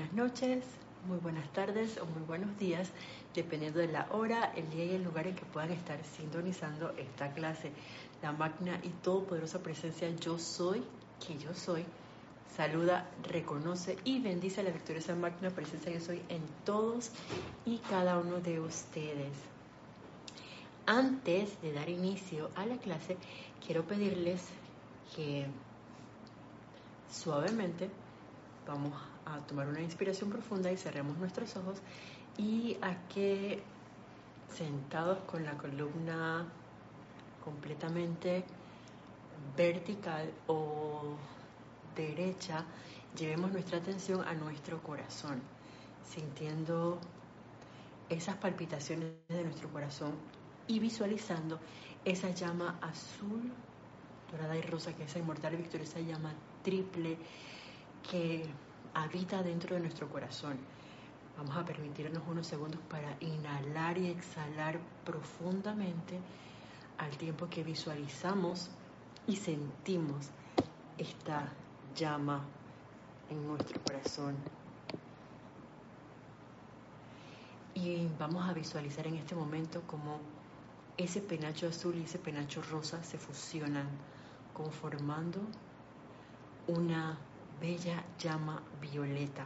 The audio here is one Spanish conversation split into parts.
buenas noches, muy buenas tardes o muy buenos días, dependiendo de la hora, el día y el lugar en que puedan estar sintonizando esta clase. La magna y todopoderosa presencia yo soy, que yo soy, saluda, reconoce y bendice a la victoriosa magna presencia yo soy en todos y cada uno de ustedes. Antes de dar inicio a la clase, quiero pedirles que suavemente vamos a tomar una inspiración profunda y cerremos nuestros ojos y a que sentados con la columna completamente vertical o derecha, llevemos nuestra atención a nuestro corazón, sintiendo esas palpitaciones de nuestro corazón y visualizando esa llama azul, dorada y rosa, que es esa inmortal y victoriosa llama triple que habita dentro de nuestro corazón. Vamos a permitirnos unos segundos para inhalar y exhalar profundamente al tiempo que visualizamos y sentimos esta llama en nuestro corazón. Y vamos a visualizar en este momento como ese penacho azul y ese penacho rosa se fusionan, conformando una bella llama violeta,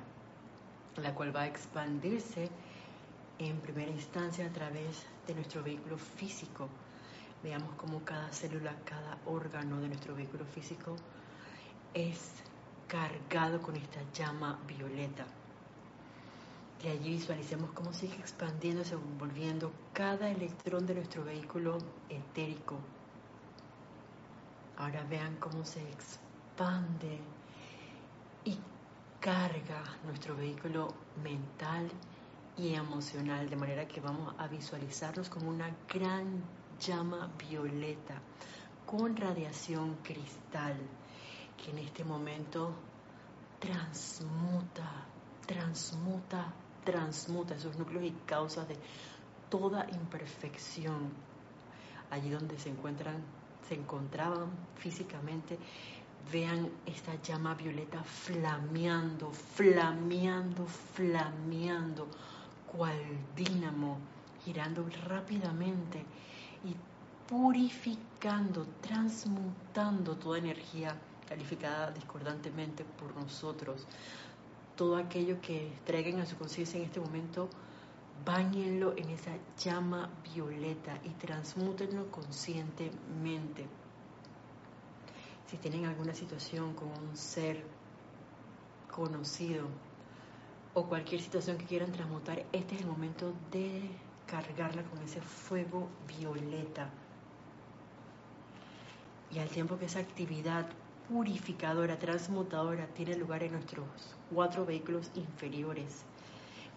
la cual va a expandirse en primera instancia a través de nuestro vehículo físico. Veamos cómo cada célula, cada órgano de nuestro vehículo físico es cargado con esta llama violeta. De allí visualicemos cómo sigue expandiéndose, envolviendo cada electrón de nuestro vehículo etérico. Ahora vean cómo se expande y carga nuestro vehículo mental y emocional, de manera que vamos a visualizarnos como una gran llama violeta con radiación cristal, que en este momento transmuta, transmuta, transmuta esos núcleos y causas de toda imperfección. Allí donde se encuentran, se encontraban físicamente Vean esta llama violeta flameando, flameando, flameando, cual dínamo, girando rápidamente y purificando, transmutando toda energía calificada discordantemente por nosotros. Todo aquello que traigan a su conciencia en este momento, bañenlo en esa llama violeta y transmútenlo conscientemente si tienen alguna situación con un ser conocido o cualquier situación que quieran transmutar, este es el momento de cargarla con ese fuego violeta. Y al tiempo que esa actividad purificadora, transmutadora tiene lugar en nuestros cuatro vehículos inferiores,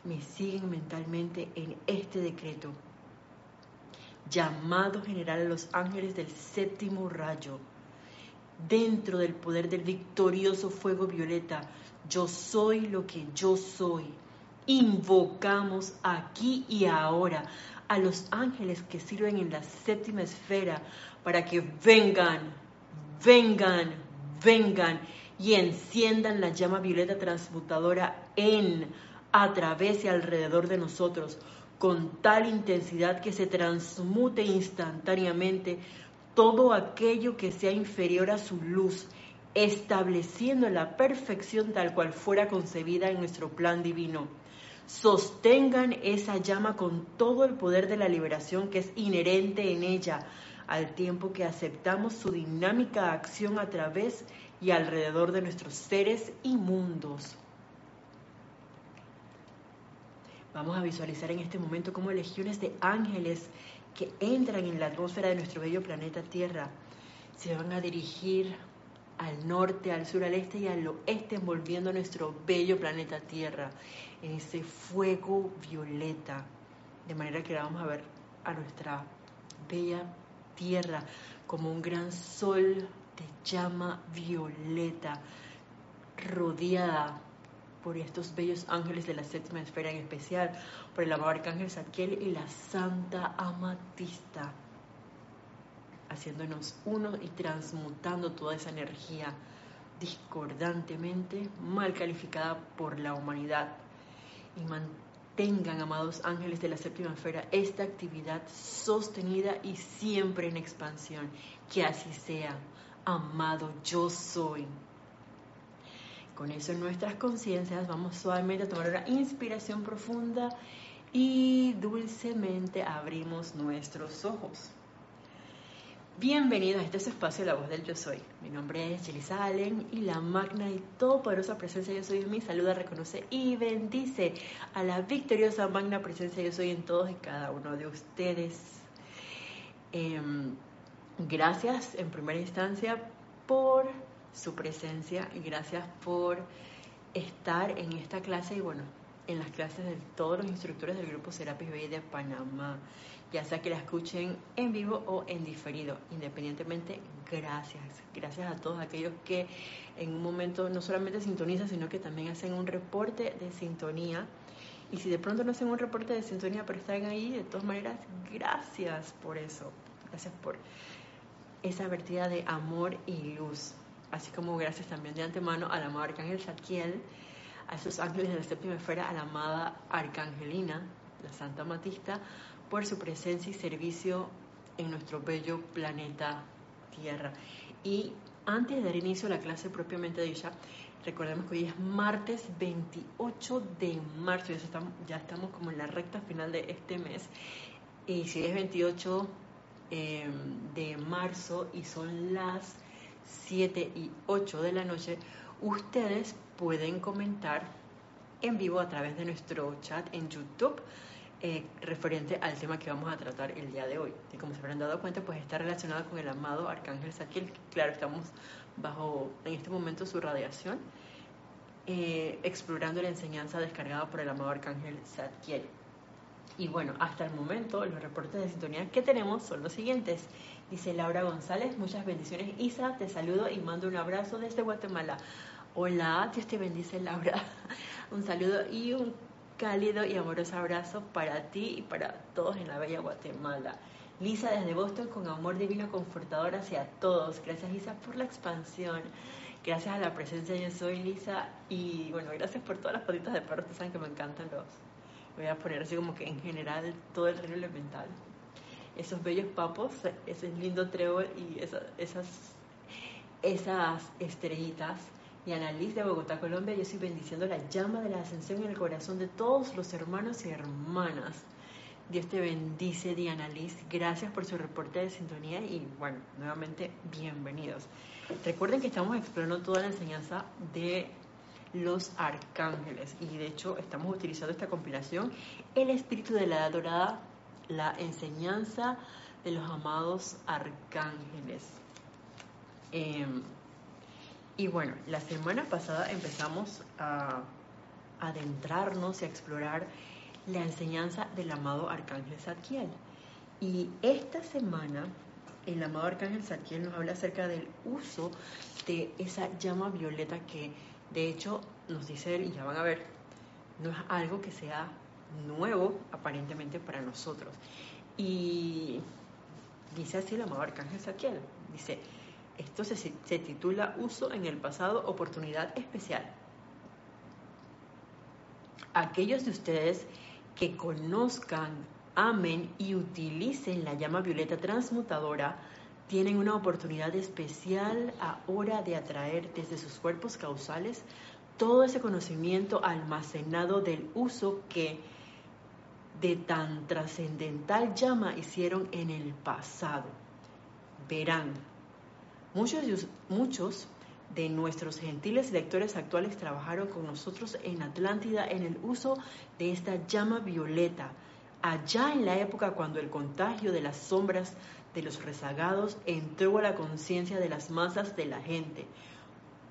me siguen mentalmente en este decreto. Llamado general a los ángeles del séptimo rayo dentro del poder del victorioso fuego violeta. Yo soy lo que yo soy. Invocamos aquí y ahora a los ángeles que sirven en la séptima esfera para que vengan, vengan, vengan y enciendan la llama violeta transmutadora en, a través y alrededor de nosotros, con tal intensidad que se transmute instantáneamente todo aquello que sea inferior a su luz, estableciendo la perfección tal cual fuera concebida en nuestro plan divino. Sostengan esa llama con todo el poder de la liberación que es inherente en ella, al tiempo que aceptamos su dinámica acción a través y alrededor de nuestros seres y mundos. Vamos a visualizar en este momento cómo legiones de ángeles que entran en la atmósfera de nuestro bello planeta Tierra se van a dirigir al norte, al sur, al este y al oeste, envolviendo nuestro bello planeta Tierra en ese fuego violeta. De manera que vamos a ver a nuestra bella Tierra como un gran sol de llama violeta, rodeada por estos bellos ángeles de la séptima esfera, en especial por el amado arcángel Saquiel y la santa amatista, haciéndonos uno y transmutando toda esa energía discordantemente mal calificada por la humanidad. Y mantengan, amados ángeles de la séptima esfera, esta actividad sostenida y siempre en expansión. Que así sea. Amado, yo soy. Con eso en nuestras conciencias vamos suavemente a tomar una inspiración profunda y dulcemente abrimos nuestros ojos. Bienvenidos a este espacio La Voz del Yo Soy. Mi nombre es Jelisa Allen y la magna y todopoderosa presencia Yo Soy en mí saluda, reconoce y bendice a la victoriosa magna presencia Yo Soy en todos y cada uno de ustedes. Em, gracias en primera instancia por su presencia y gracias por estar en esta clase y bueno, en las clases de todos los instructores del grupo Serapis Bay de Panamá, ya sea que la escuchen en vivo o en diferido. Independientemente, gracias. Gracias a todos aquellos que en un momento no solamente sintonizan, sino que también hacen un reporte de sintonía. Y si de pronto no hacen un reporte de sintonía, pero están ahí, de todas maneras, gracias por eso. Gracias por esa vertida de amor y luz. Así como gracias también de antemano al amado Arcángel Saquiel a esos ángeles de la séptima esfera, a la amada Arcangelina, la Santa Matista, por su presencia y servicio en nuestro bello planeta Tierra. Y antes de dar inicio a la clase propiamente dicha, recordemos que hoy es martes 28 de marzo, ya estamos, ya estamos como en la recta final de este mes. Y si es 28 em, de marzo y son las 7 y 8 de la noche, ustedes pueden comentar en vivo a través de nuestro chat en YouTube eh, referente al tema que vamos a tratar el día de hoy. Y como se habrán dado cuenta, pues está relacionado con el amado Arcángel Saquiel. Claro, estamos bajo en este momento su radiación, eh, explorando la enseñanza descargada por el amado Arcángel Saquiel. Y bueno, hasta el momento los reportes de sintonía que tenemos son los siguientes. Dice Laura González, muchas bendiciones. Isa, te saludo y mando un abrazo desde Guatemala. Hola, Dios te bendice Laura. Un saludo y un cálido y amoroso abrazo para ti y para todos en la bella Guatemala. Lisa desde Boston con amor divino confortador hacia todos. Gracias Lisa por la expansión. Gracias a la presencia yo soy Lisa y bueno, gracias por todas las patitas de perro. Ustedes saben que me encantan los. Voy a poner así como que en general todo el reino elemental. Esos bellos papos, ese lindo trébol y esas, esas, esas estrellitas y Annalise de Bogotá, Colombia. Yo estoy bendiciendo la llama de la ascensión en el corazón de todos los hermanos y hermanas. Dios te bendice, Diana Liz. Gracias por su reporte de sintonía y bueno, nuevamente bienvenidos. Recuerden que estamos explorando toda la enseñanza de los arcángeles y de hecho estamos utilizando esta compilación, El Espíritu de la Edad Dorada, la enseñanza de los amados arcángeles. Eh, y bueno, la semana pasada empezamos a adentrarnos y a explorar la enseñanza del amado Arcángel Zadkiel. Y esta semana el amado Arcángel Zadkiel nos habla acerca del uso de esa llama violeta que de hecho nos dice él, y ya van a ver, no es algo que sea nuevo aparentemente para nosotros. Y dice así el amado Arcángel Zadkiel, dice, esto se, se titula Uso en el pasado, oportunidad especial. Aquellos de ustedes que conozcan, amen y utilicen la llama violeta transmutadora tienen una oportunidad especial ahora de atraer desde sus cuerpos causales todo ese conocimiento almacenado del uso que de tan trascendental llama hicieron en el pasado. Verán, Muchos, de nuestros gentiles lectores actuales trabajaron con nosotros en Atlántida en el uso de esta llama violeta, allá en la época cuando el contagio de las sombras de los rezagados entró a la conciencia de las masas de la gente.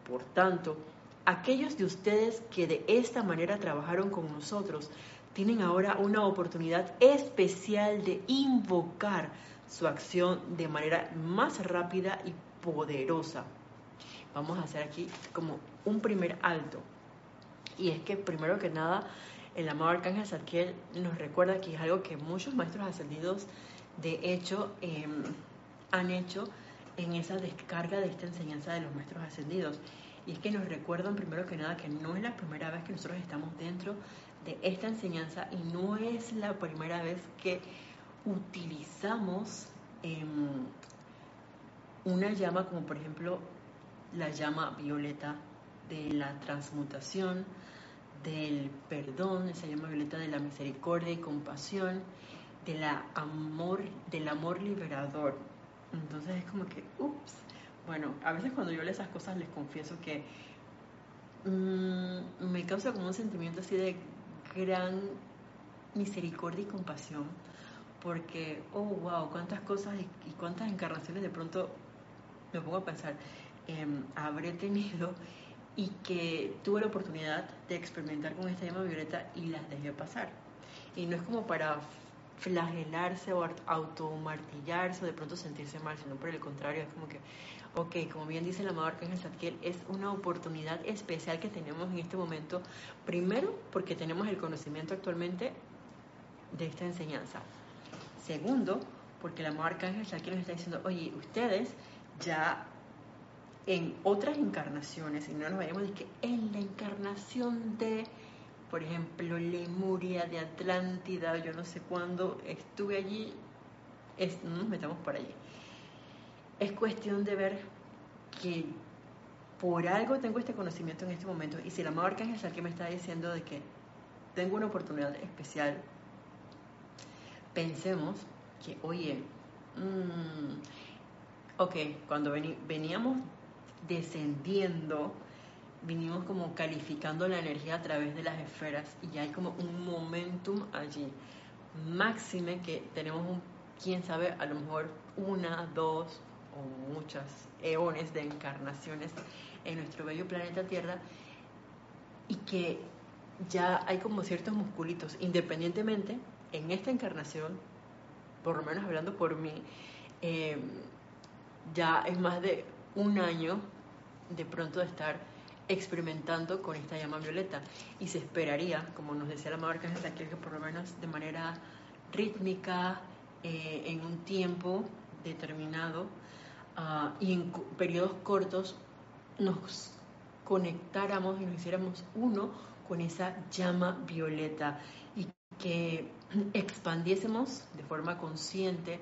Por tanto, aquellos de ustedes que de esta manera trabajaron con nosotros tienen ahora una oportunidad especial de invocar su acción de manera más rápida y poderosa. Vamos a hacer aquí como un primer alto. Y es que primero que nada, el amado Arcángel Zadkiel nos recuerda que es algo que muchos maestros ascendidos de hecho em, han hecho en esa descarga de esta enseñanza de los maestros ascendidos. Y es que nos recuerdan primero que nada que no es la primera vez que nosotros estamos dentro de esta enseñanza y no es la primera vez que utilizamos em, una llama como por ejemplo la llama violeta de la transmutación, del perdón, esa llama violeta de la misericordia y compasión, de amor, del amor liberador. Entonces es como que, ups, bueno, a veces cuando yo leo esas cosas les confieso que mm, me causa como un sentimiento así de gran misericordia y compasión, porque, oh, wow, cuántas cosas y, cuántas encarnaciones de pronto me pongo a pensar, em, habré tenido y que tuve la oportunidad de experimentar con esta llama violeta y las dejé pasar. Y no es como para flagelarse o automartillarse o de pronto sentirse mal, sino por el contrario, es como que, ok, como bien dice el amado Arcángel Zadkiel, es una oportunidad especial que tenemos en este momento, primero porque tenemos el conocimiento actualmente de esta enseñanza. Segundo, porque el amado Arcángel Zadkiel nos está diciendo, oye, ustedes ya en otras encarnaciones, y no nos vayamos de que en la encarnación de por ejemplo, Lemuria, de Atlántida, yo no sé cuándo estuve allí, es, no nos metamos por allí. Es cuestión de ver que por algo tengo este conocimiento en este momento y si el amado Arcángel es el que me está diciendo de que tengo una oportunidad especial, pensemos que, oye, mmm, ok, cuando veníamos descendiendo, vinimos como calificando la energía a través de las esferas y hay como un momentum allí. Máxime que tenemos un, quién sabe, a lo mejor una, dos o muchas eones de encarnaciones en nuestro bello planeta Tierra y que ya hay como ciertos musculitos, independientemente en esta encarnación, por lo menos hablando por mí, eh, ya es más de un año de pronto de estar experimentando con esta llama violeta. Y se esperaría, como nos decía la marca de aquí, que por lo menos de manera rítmica, eh, en un tiempo determinado ah, y en periodos cortos, nos conectáramos y nos hiciéramos uno con esa llama violeta y que expandiésemos de forma consciente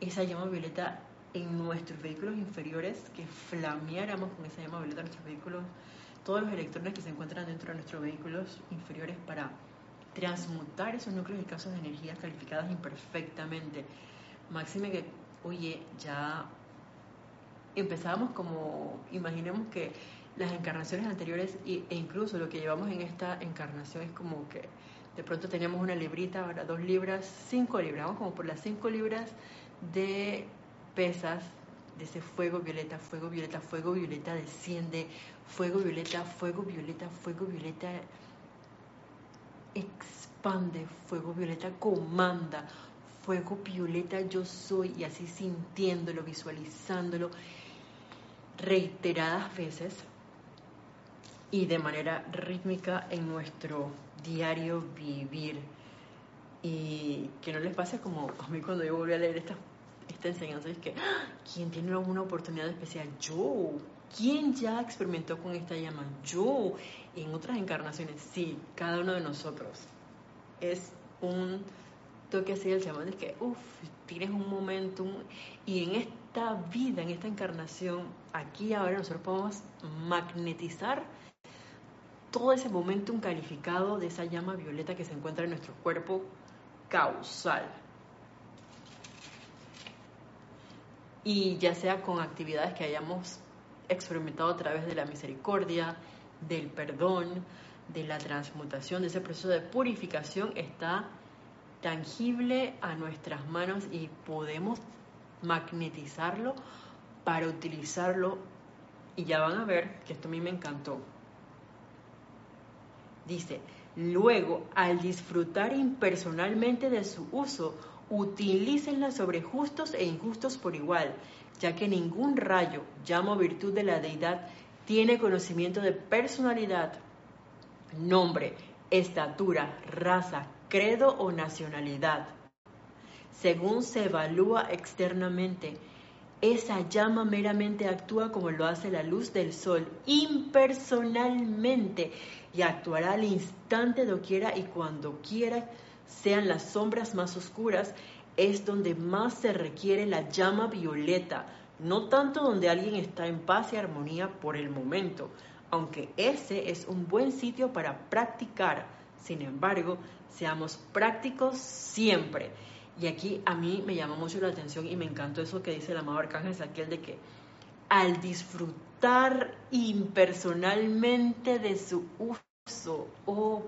esa llama violeta en nuestros vehículos inferiores, que flameáramos con esa llama violeta nuestros vehículos todos los electrones que se encuentran dentro de nuestros vehículos inferiores para transmutar esos núcleos y casos de energía calificadas imperfectamente. Máxime que, oye, ya empezábamos como, imaginemos que las encarnaciones anteriores e incluso lo que llevamos en esta encarnación es como que de pronto teníamos una librita, ahora dos libras, cinco libras, vamos como por las cinco libras de pesas de ese fuego violeta, fuego violeta, fuego violeta desciende, fuego violeta, fuego violeta, fuego violeta expande, fuego violeta comanda, fuego violeta yo soy y así sintiéndolo, visualizándolo reiteradas veces y de manera rítmica en nuestro diario vivir. Y que no les pase como a mí cuando yo volví a leer estas esta enseñanza es que, ¡ah! ¿quién tiene una oportunidad especial? Yo. ¿Quién ya experimentó con esta llama? Yo. En otras encarnaciones, sí, cada uno de nosotros. Es un toque así del llamado es que, uff, tienes un momentum. Y en esta vida, en esta encarnación, aquí ahora nosotros podemos magnetizar todo ese momentum calificado de esa llama violeta que se encuentra en nuestro cuerpo causal. y ya sea con actividades que hayamos experimentado a través de la misericordia, del perdón, de la transmutación, de ese proceso de purificación, está tangible a nuestras manos y podemos magnetizarlo para utilizarlo. Y ya van a ver que esto a mí me encantó. Dice, luego, al disfrutar impersonalmente de su uso, utilícenla sobre justos e injustos por igual, ya que ningún rayo, llamo virtud de la deidad, tiene conocimiento de personalidad, nombre, estatura, raza, credo o nacionalidad. Según se evalúa externamente, Esa llama meramente actúa como lo hace la luz del sol, impersonalmente, y actuará al instante doquiera y cuando quiera, sean las sombras más oscuras, es donde más se requiere la llama violeta, no tanto donde alguien está en paz y armonía por el momento, aunque ese es un buen sitio para practicar. Sin embargo, seamos prácticos siempre y aquí a mí me llama mucho la atención y me encantó eso que dice el amado Arcángel Saquiel de que al disfrutar impersonalmente de su uso, o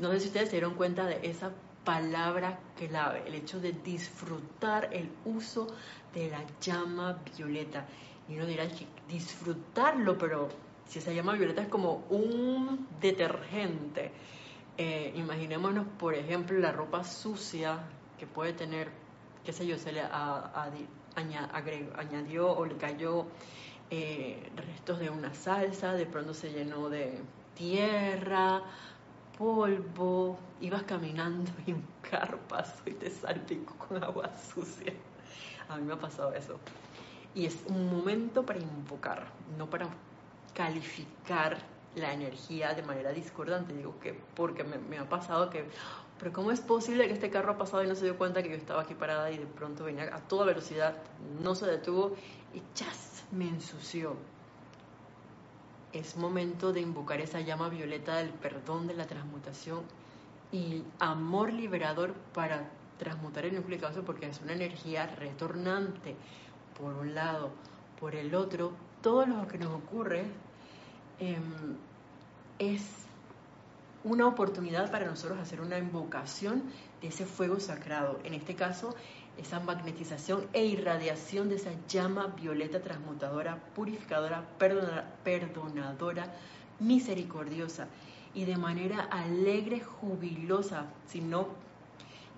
no sé si ustedes se dieron cuenta de esa palabra clave, el hecho de disfrutar el uso de la llama violeta. Y uno dirá que disfrutarlo, pero si esa llama violeta es como un detergente. Eh, imaginémonos, por ejemplo, la ropa sucia que puede tener, qué sé yo, se le añadió o le cayó eh, restos de una salsa, de pronto se llenó de tierra, polvo, ibas caminando y un carro pasó y te salpicó con agua sucia. A mí me ha pasado eso. Y es un momento para invocar, no para calificar la energía de manera discordante. Digo que porque me ha pasado que pero ¿cómo es posible que este carro ha pasado y no se dio cuenta que yo estaba aquí parada y de pronto venía a toda velocidad, no se detuvo y ¡chas! me ensució? Es momento de invocar esa llama violeta del perdón, de la transmutación y amor liberador para transmutar el núcleo caso porque es una energía retornante, por un lado. Por el otro, todo lo que nos ocurre em, es una oportunidad para nosotros hacer una invocación de ese fuego sagrado. En este caso, esa magnetización e irradiación de esa llama violeta transmutadora, purificadora, perdonadora, misericordiosa y de manera alegre, jubilosa, sino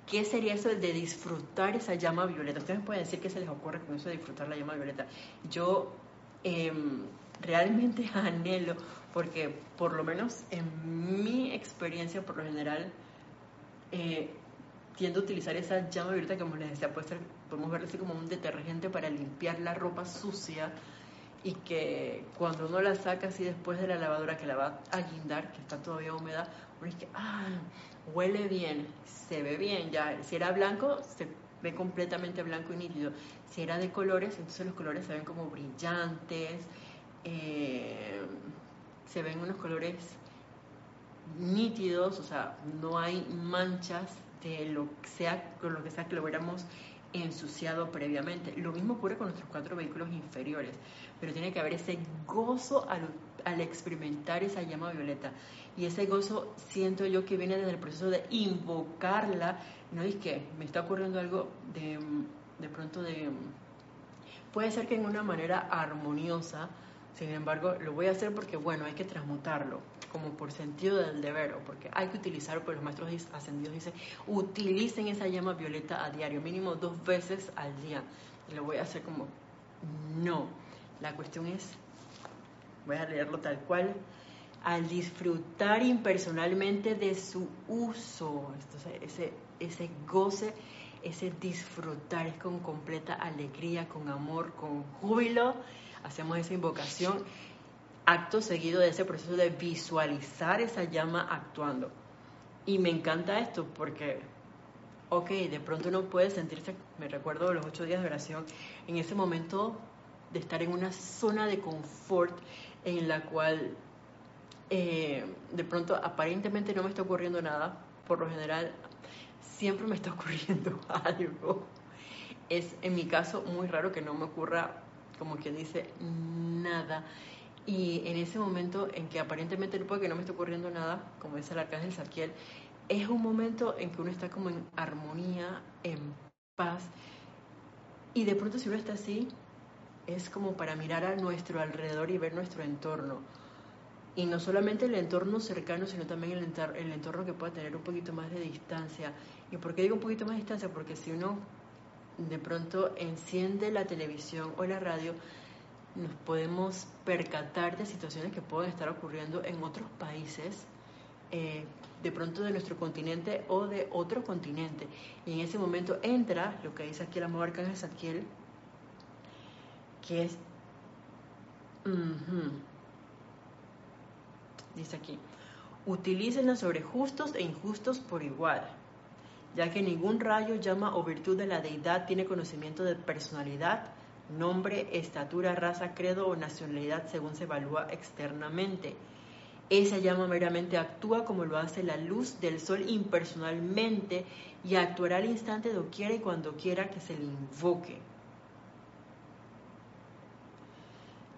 ¿Qué sería eso de disfrutar esa llama violeta? Ustedes pueden decir que se les ocurre con eso de disfrutar la llama violeta. Yo em, realmente anhelo porque por lo menos en mi experiencia, por lo general, eh, tiendo a utilizar esa llama violeta que como les decía, puede ser, podemos verlo así como un detergente para limpiar la ropa sucia y que cuando uno la saca así después de la lavadora que la va a guindar, que está todavía húmeda, uno dice, ah, huele bien, se ve bien, ya, si era blanco, se ve completamente blanco y nítido, si era de colores, entonces los colores se ven como brillantes, eh, se ven unos colores nítidos, o sea, no hay manchas de lo que sea, con lo que sea que lo hubiéramos ensuciado previamente. Lo mismo ocurre con nuestros cuatro vehículos inferiores, pero tiene que haber ese gozo al, experimentar esa llama violeta. Y ese gozo siento yo que viene desde el proceso de invocarla. No es que me está ocurriendo algo de, de pronto de... Puede ser que en una manera armoniosa, sin embargo, lo voy a hacer porque, bueno, hay que transmutarlo, como por sentido del deber, o porque hay que utilizar, pues los maestros ascendidos dicen, utilicen esa llama violeta a diario, mínimo dos veces al día. Y lo voy a hacer como, no. La cuestión es, voy a leerlo tal cual, al disfrutar impersonalmente de su uso, Entonces, ese, ese goce, ese disfrutar es con completa alegría, con amor, con júbilo hacemos esa invocación, acto seguido de ese proceso de visualizar esa llama actuando. Y me encanta esto porque, ok, de pronto uno puede sentirse, me recuerdo los ocho días de oración, en ese momento de estar en una zona de confort en la cual eh, de pronto aparentemente no me está ocurriendo nada, por lo general siempre me está ocurriendo algo. Es en mi caso muy raro que no me ocurra como que dice nada. Y en ese momento en que aparentemente no puede que no me esté ocurriendo nada, como dice el arcángel Saquiel, es un momento en que uno está como en armonía, en paz. Y de pronto si uno está así, es como para mirar a nuestro alrededor y ver nuestro entorno. Y no solamente el entorno cercano, sino también el, entorno, el entorno que pueda tener un poquito más de distancia. ¿Y por qué digo un poquito más de distancia? Porque si uno de pronto enciende la televisión o la radio, nos podemos percatar de situaciones que pueden estar ocurriendo en otros países, eh, de pronto de nuestro continente o de otro continente. Y en ese momento entra lo que dice aquí el amor Arcángel que es... Dice aquí, utilícenla sobre justos e injustos por igual, ya que ningún rayo, llama o virtud de la deidad tiene conocimiento de personalidad, nombre, estatura, raza, credo o nacionalidad según se evalúa externamente. Esa llama meramente actúa como lo hace la luz del sol impersonalmente y actuará al instante doquiera y cuando quiera que se le invoque.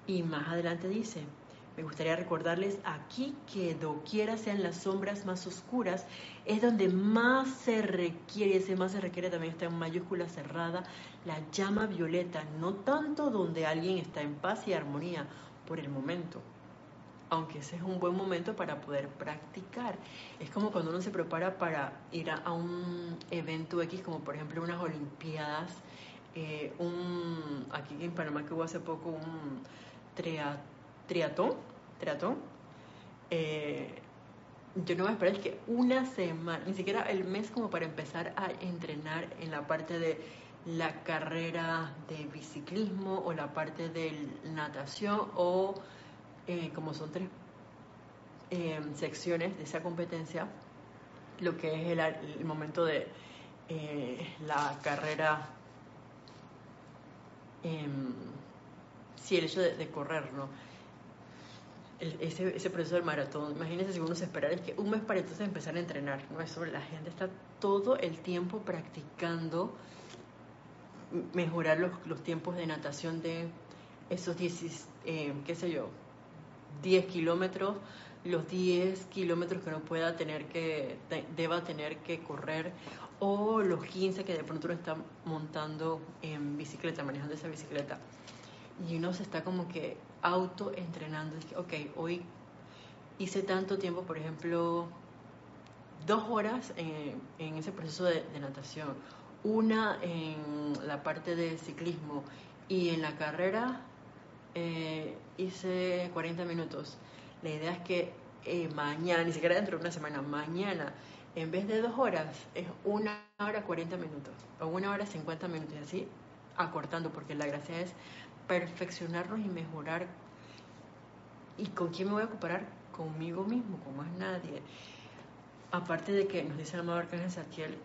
Y más adelante dice, me gustaría recordarles aquí que doquiera sean las sombras más oscuras, es donde más se requiere, ese más se requiere también está en mayúscula cerrada, la llama violeta, no tanto donde alguien está en paz y armonía por el momento, aunque ese es un buen momento para poder practicar. Es como cuando uno se prepara para ir a, un evento X, como por ejemplo unas Olimpiadas, eh, un, aquí en Panamá que hubo hace poco un triatlón triatón, triatón eh, yo no a esperar que una semana, ni siquiera el mes como para empezar a entrenar en la parte de la carrera de biciclismo o la parte de natación o eh, como son tres eh, secciones de esa competencia, lo que es el, momento de la carrera, em, sí, el hecho de correr, ¿no? Ese, ese, proceso del maratón. Imagínense si uno se esperara es que un mes para entonces empezar a entrenar. No, eso la gente está todo el tiempo practicando mejorar los, los tiempos de natación de esos 10, eh, qué sé yo, 10 kilómetros, los 10 kilómetros que uno pueda tener que, deba tener que correr, o los 15 que de pronto uno está montando en bicicleta, manejando esa bicicleta. Y uno se está como que autoentrenando. Ok, hoy hice tanto tiempo, por ejemplo, dos horas en, ese proceso de, natación, una en la parte de ciclismo y en la carrera eh, hice 40 minutos. La idea es que eh, mañana, ni siquiera dentro de una semana, mañana, en vez de dos horas, es una hora 40 minutos o una hora 50 minutos y así acortando, porque la gracia es perfeccionarnos y mejorar. ¿Y con quién me voy a comparar? Conmigo mismo, con más nadie. Aparte de que nos dice el amado Arcángel Satiel,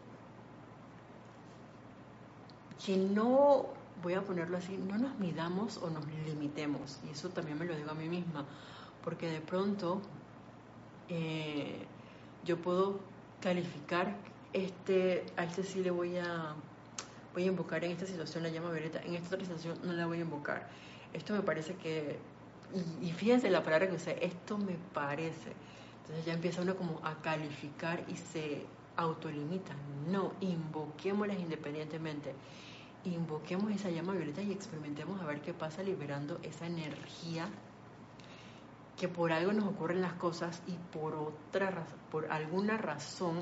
que no, voy a ponerlo así, no nos midamos o nos limitemos. Y eso también me lo digo a mí misma, porque de pronto eh, yo puedo calificar este, a este sí le voy a voy a invocar en esta situación la llama violeta, en esta otra situación no la voy a invocar. Esto me parece que, y, fíjense la palabra que usé, esto me parece. Entonces ya empieza uno como a calificar y se autolimita. No, invoquémoslas independientemente. Invoquemos esa llama violeta y experimentemos a ver qué pasa liberando esa energía que por algo nos ocurren las cosas y por otra por alguna razón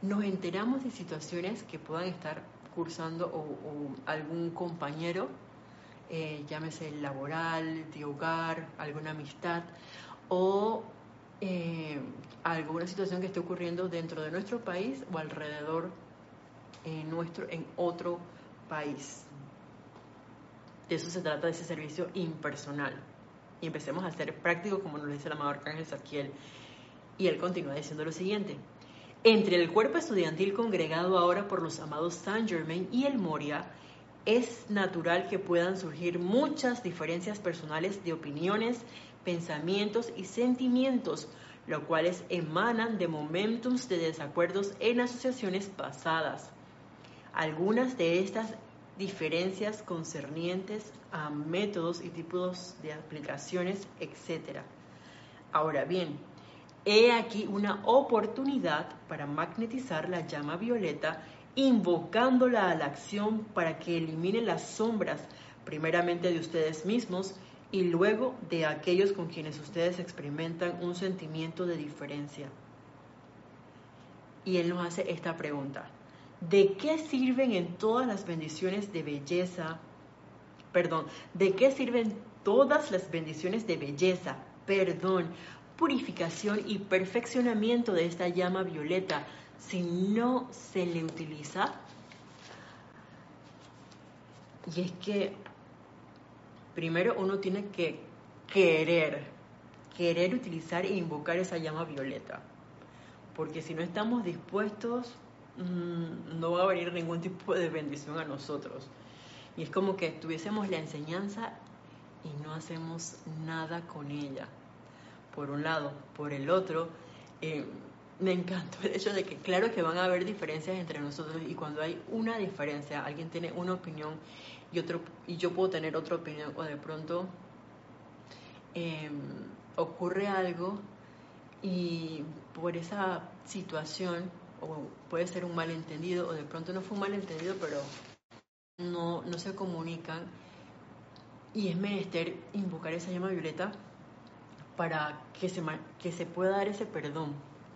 nos enteramos de situaciones que puedan estar cursando o, algún compañero, eh, llámese laboral, de hogar, alguna amistad o eh, alguna situación que esté ocurriendo dentro de nuestro país o alrededor en, nuestro, en otro país. De eso se trata de ese servicio impersonal. Y empecemos a ser prácticos como nos dice el amado Arcángel Saquiel. Y él continúa diciendo lo siguiente. Entre el cuerpo estudiantil congregado ahora por los amados Saint Germain y el Moria, es natural que puedan surgir muchas diferencias personales de opiniones, pensamientos y sentimientos, los cuales emanan de momentos de desacuerdos en asociaciones pasadas. Algunas de estas diferencias concernientes a métodos y tipos de aplicaciones, etc. Ahora bien, He aquí una oportunidad para magnetizar la llama violeta, invocándola a la acción para que elimine las sombras, primeramente de ustedes mismos y luego de aquellos con quienes ustedes experimentan un sentimiento de diferencia. Y él nos hace esta pregunta. ¿De qué sirven en todas las bendiciones de belleza? Perdón, ¿de qué sirven todas las bendiciones de belleza? Perdón, purificación y perfeccionamiento de esta llama violeta si no se le utiliza. Y es que primero uno tiene que querer, querer utilizar e invocar esa llama violeta. Porque si no estamos dispuestos, mm, no va a venir ningún tipo de bendición a nosotros. Y es como que tuviésemos la enseñanza y no hacemos nada con ella. Por un lado. Por el otro, eh, me encantó el hecho de que claro que van a haber diferencias entre nosotros y cuando hay una diferencia, alguien tiene una opinión y, otro, y yo puedo tener otra opinión o de pronto em, ocurre algo y por esa situación, o puede ser un malentendido, o de pronto no fue un malentendido, pero no, no se comunican, y es menester invocar esa llama violeta para que se, que se pueda dar ese perdón,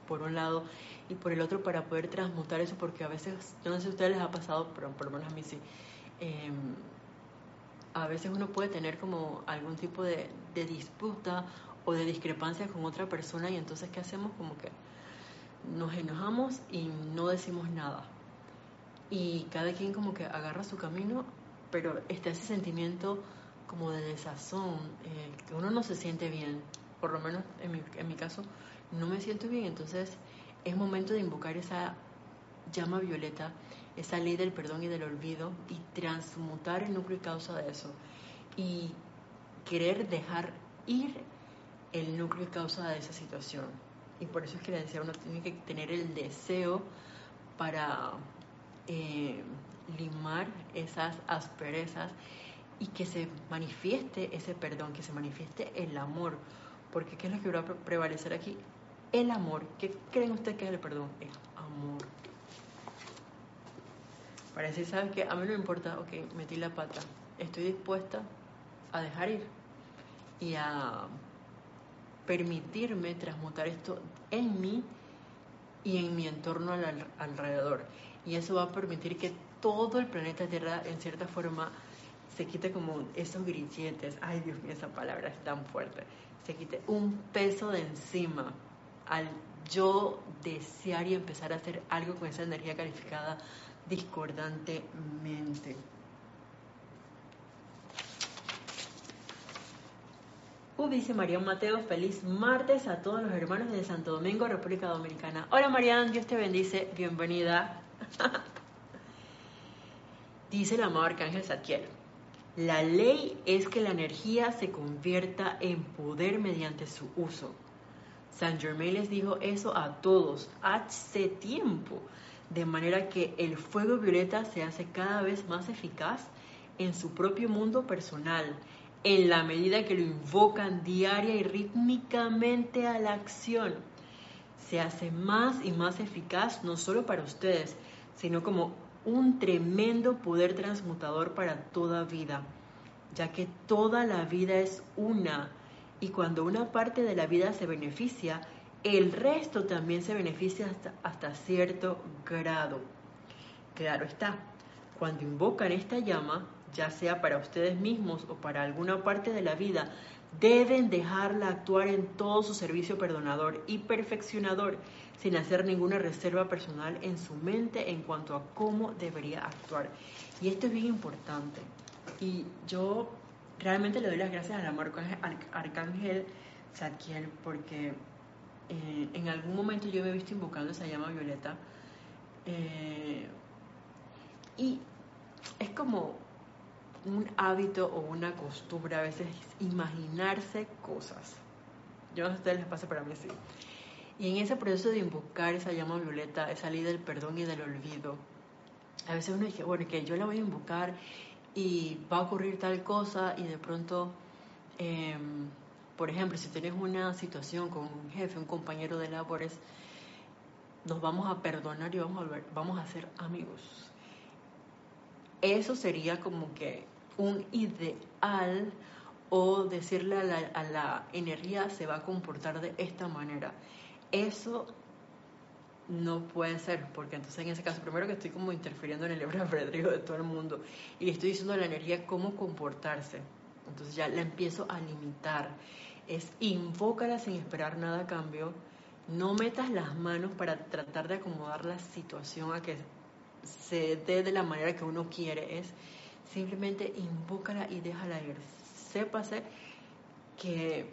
por un lado, y por el otro para poder transmutar eso, porque a veces, yo no sé si a ustedes les ha pasado, pero por lo menos a mí sí, em, a veces uno puede tener como algún tipo de, disputa o de discrepancia con otra persona y entonces ¿qué hacemos? Como que nos enojamos y no decimos nada. Y cada quien como que agarra su camino, pero está ese sentimiento como de desazón, eh, que uno no se siente bien, por lo menos en mi, en mi caso, no me siento bien, entonces es momento de invocar esa llama violeta, esa ley del perdón y del olvido y transmutar el núcleo y causa de eso y querer dejar ir el núcleo y causa de esa situación. Y por eso es que le decía, uno tiene que tener el deseo para eh, limar esas asperezas y que se manifieste ese perdón, que se manifieste el amor. Porque ¿qué es lo que va a prevalecer aquí? El amor. ¿Qué creen ustedes que es el perdón? Es amor. Para decir, ¿sabes qué? A mí no me importa, ok, metí la pata. Estoy dispuesta a dejar ir y a permitirme transmutar esto en mí y en mi entorno alrededor. Y eso va a permitir que todo el planeta Tierra, en cierta forma, se quite como esos grilletes. Ay, Dios mío, esa palabra es tan fuerte. Se quite un peso de encima al yo desear y empezar a hacer algo con esa energía calificada discordantemente. Uh, dice María Mateo, feliz martes a todos los hermanos de Santo Domingo, República Dominicana. Hola Marian, Dios te bendice, bienvenida. dice el amado Arcángel Zadkiel, la ley es que la energía se convierta en poder mediante su uso. Saint Germain les dijo eso a todos hace tiempo, de manera que el fuego violeta se hace cada vez más eficaz en su propio mundo personal en la medida que lo invocan diaria y rítmicamente a la acción. Se hace más y más eficaz no solo para ustedes, sino como un tremendo poder transmutador para toda vida, ya que toda la vida es una y cuando una parte de la vida se beneficia, el resto también se beneficia hasta, hasta cierto grado. Claro está, cuando invocan esta llama, ya sea para ustedes mismos o para alguna parte de la vida, deben dejarla actuar en todo su servicio perdonador y perfeccionador, sin hacer ninguna reserva personal en su mente en cuanto a cómo debería actuar. Y esto es bien importante. Y yo realmente le doy las gracias al amor Arcángel Zadkiel porque eh, en algún momento yo me he visto invocando esa llama violeta. Eh, y es como un hábito o una costumbre a veces imaginarse cosas. Yo no sé si a ustedes les pasa, para mí sí. Y en ese proceso de invocar esa llama violeta, esa ley del perdón y del olvido, a veces uno dice, bueno, que yo la voy a invocar y va a ocurrir tal cosa y de pronto, em, por ejemplo, si tienes una situación con un jefe, un compañero de labores, nos vamos a perdonar y vamos a, volver, vamos a ser amigos. Eso sería como que un ideal o decirle a la, a la, energía se va a comportar de esta manera. Eso no puede ser, porque entonces en ese caso, primero que estoy como interfiriendo en el libre albedrío de todo el mundo y estoy diciendo a la energía cómo comportarse. Entonces ya la empiezo a limitar. Es invócala sin esperar nada a cambio. No metas las manos para tratar de acomodar la situación a que se dé de la manera que uno quiere, es simplemente invócala y déjala ir. sépase que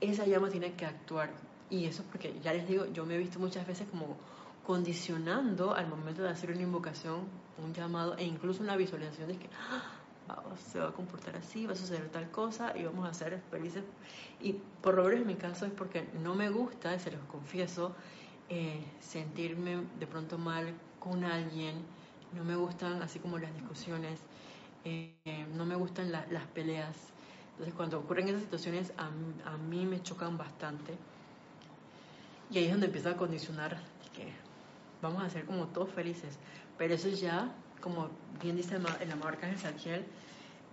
esa llama tiene que actuar. Y eso porque, ya les digo, yo me he visto muchas veces como condicionando al momento de hacer una invocación, un llamado e incluso una visualización de que ah, se va a comportar así, va a suceder tal cosa y vamos a ser felices. Y por lo menos en mi caso es porque no me gusta, se los confieso, eh, sentirme de pronto mal con alguien, no me gustan así como las discusiones, eh, no me gustan las peleas. Entonces cuando ocurren esas situaciones a, a, mí me chocan bastante. Y ahí es donde empieza a condicionar que vamos a ser como todos felices. Pero eso ya, como bien dice el amor Arcángel Santiel,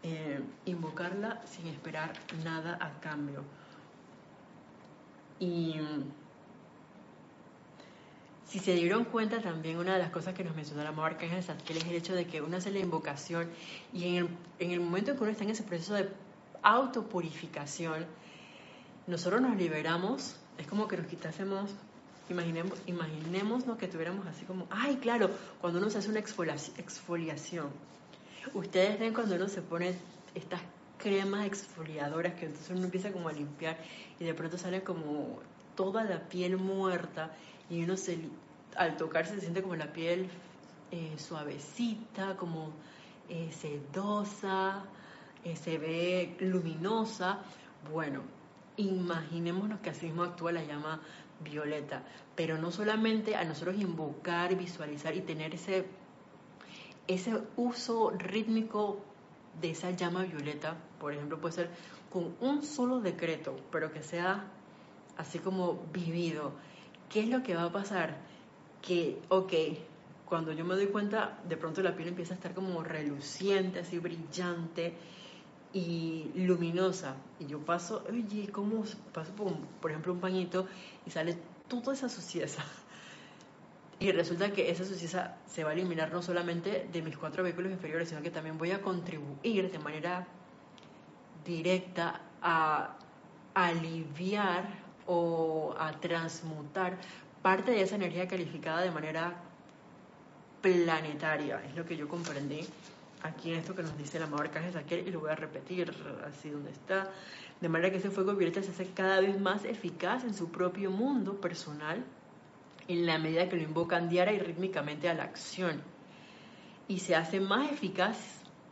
eh, invocarla sin esperar nada a cambio. Y si se dieron cuenta también una de las cosas que nos mencionó el amor Arcángel Santiel es el hecho de que uno hace la invocación y en el, en el momento en que uno está en ese proceso de autopurificación, nosotros nos liberamos, es como que nos quitásemos, imaginemos, imaginemos que tuviéramos así como, ay, claro, cuando uno se hace una exfoliación. Ustedes ven cuando uno se pone estas cremas exfoliadoras que entonces uno empieza como a limpiar y de pronto sale como toda la piel muerta y uno se, al tocarse se siente como la piel eh, suavecita, como eh, sedosa, eh, se ve luminosa. Bueno, imaginémonos que así mismo actúa la llama violeta, pero no solamente a nosotros invocar, visualizar y tener ese, ese uso rítmico de esa llama violeta, por ejemplo, puede ser con un solo decreto, pero que sea así como vivido. ¿Qué es lo que va a pasar? Que, ok, cuando yo me doy cuenta, de pronto la piel empieza a estar como reluciente, así brillante, y luminosa. Y yo paso, oye, ¿cómo paso por, por ejemplo, un pañito y sale toda esa suciedad? Y resulta que esa suciedad se va a eliminar no solamente de mis cuatro vehículos inferiores, sino que también voy a contribuir de manera directa a aliviar o a transmutar parte de esa energía calificada de manera planetaria. Es lo que yo comprendí aquí esto que nos dice el amado Arcángel Saquiel y lo voy a repetir así donde está, de manera que ese fuego violeta se hace cada vez más eficaz en su propio mundo personal en la medida que lo invocan diaria y rítmicamente a la acción. Y se hace más eficaz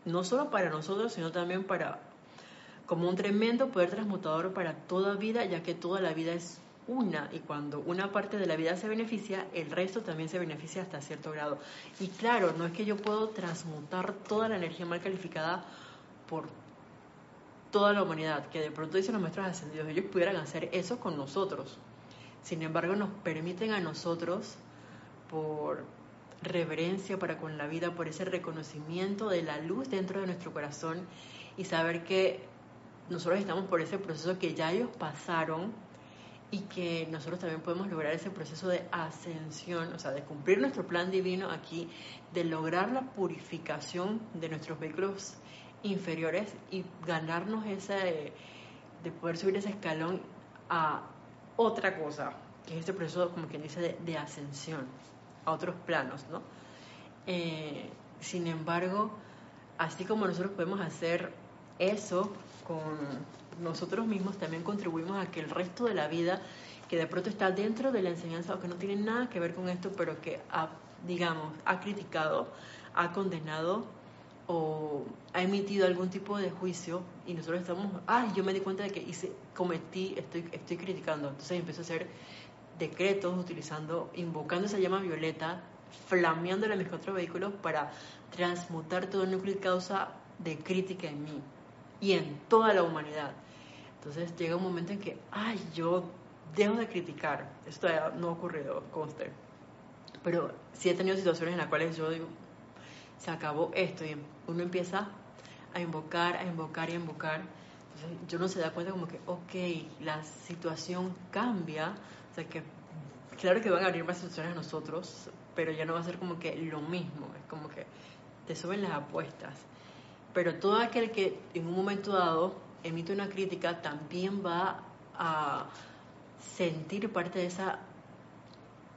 no solo para nosotros sino también para como un tremendo poder transmutador para toda vida ya que toda la vida es una y cuando una parte de la vida se beneficia, el resto también se beneficia hasta cierto grado. Y claro, no es que yo puedo transmutar toda la energía mal calificada por toda la humanidad, que de pronto dicen los maestros ascendidos, ellos pudieran hacer eso con nosotros. Sin embargo, nos permiten a nosotros, por reverencia para con la vida, por ese reconocimiento de la luz dentro de nuestro corazón y saber que nosotros estamos por ese proceso que ya ellos pasaron, y que nosotros también podemos lograr ese proceso de ascensión, o sea, de cumplir nuestro plan divino aquí, de lograr la purificación de nuestros vehículos inferiores y ganarnos ese, de poder subir ese escalón a otra cosa, que es este proceso, como quien dice, de, ascensión, a otros planos, ¿no? Eh, sin embargo, así como nosotros podemos hacer eso con nosotros mismos también contribuimos a que el resto de la vida, que de pronto está dentro de la enseñanza o que no tiene nada que ver con esto, pero que ha, digamos, ha criticado, ha condenado o ha emitido algún tipo de juicio y nosotros estamos, ay, yo me di cuenta de que hice, cometí, estoy, estoy criticando. Entonces empiezo a hacer decretos utilizando, invocando esa llama violeta, flameándole a mis cuatro vehículos para transmutar todo el núcleo de causa de crítica en mí y en toda la humanidad. Entonces llega un momento en que, ay, yo dejo de criticar. Esto no ha ocurrido, conste. Pero sí he tenido situaciones en las cuales yo digo, se acabó esto y uno empieza a invocar, a invocar y a invocar. Entonces yo no se da cuenta como que, ok, la situación cambia. O sea que, claro que van a abrir más situaciones a nosotros, pero ya no va a ser como que lo mismo. Es como que te suben las apuestas. Pero todo aquel que en un momento dado emite una crítica también va a sentir parte de esa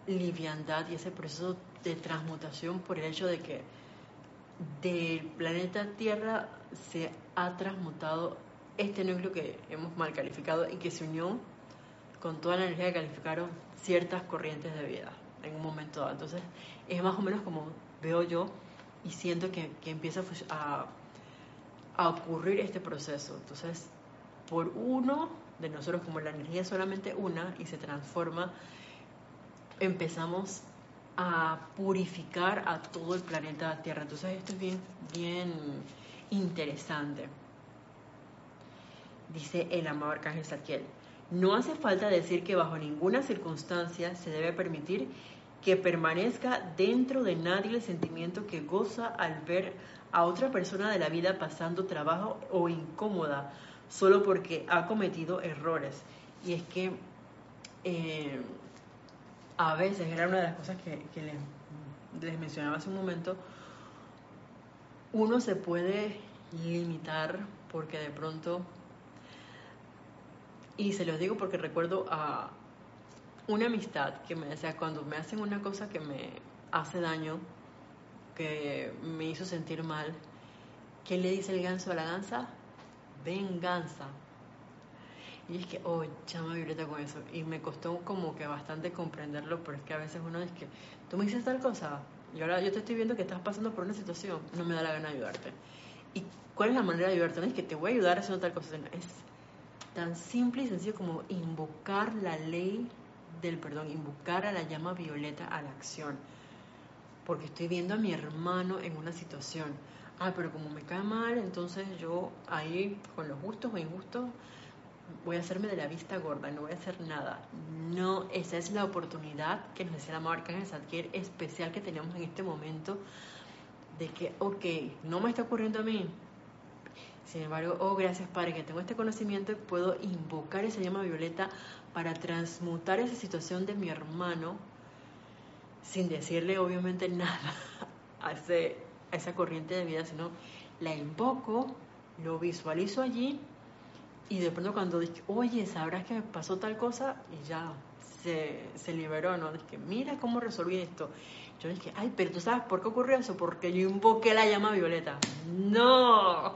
liviandad y ese proceso de transmutación por el hecho de que del planeta Tierra se ha transmutado este núcleo que hemos mal calificado y que se unió con toda la energía que calificaron ciertas corrientes de vida en un momento dado. Entonces, es más o menos como veo yo y siento que, empieza a, a ocurrir este proceso. Entonces, por uno de nosotros, como la energía es solamente una y se transforma, empezamos a purificar a todo el planeta Tierra. Entonces esto es bien, bien interesante. Dice el amado Arcángel Saquiel. No hace falta decir que bajo ninguna circunstancia se debe permitir que permanezca dentro de nadie el sentimiento que goza al ver a otra persona de la vida pasando trabajo o incómoda solo porque ha cometido errores. Y es que eh, a veces, era una de las cosas que, les, mencionaba hace un momento, uno se puede limitar porque de pronto, y se los digo porque recuerdo a una amistad que me decía, cuando me hacen una cosa que me hace daño, que me hizo sentir mal, ¿qué le dice el ganso a la gansa? Venganza. Y es que, oh, chama violeta con eso. Y me costó como que bastante comprenderlo, pero es que a veces uno es que, tú me dices tal cosa, y ahora yo te estoy viendo que estás pasando por una situación, no me da la gana ayudarte. ¿Y cuál es la manera de ayudarte? No es que te voy a ayudar haciendo tal cosa, es tan simple y sencillo como invocar la ley del perdón, invocar a la llama violeta a la acción. Porque estoy viendo a mi hermano en una situación. Ah, pero como me cae mal, entonces yo ahí, con los gustos o injustos, voy a hacerme de la vista gorda, no voy a hacer nada. No, esa es la oportunidad que nos decía la marca en el especial que tenemos en este momento de que, ok, no me está ocurriendo a mí. Sin embargo, oh, gracias Padre, que tengo este conocimiento puedo invocar esa llama violeta para transmutar esa situación de mi hermano sin decirle obviamente nada a, a esa corriente de vida, sino la invoco, lo visualizo allí y de pronto cuando dije, oye, ¿sabrás que me pasó tal cosa? Y ya se, se liberó, ¿no? Dije, mira cómo resolví esto. Yo dije, ay, pero tú sabes por qué ocurrió eso, porque yo invoqué la llama violeta. No,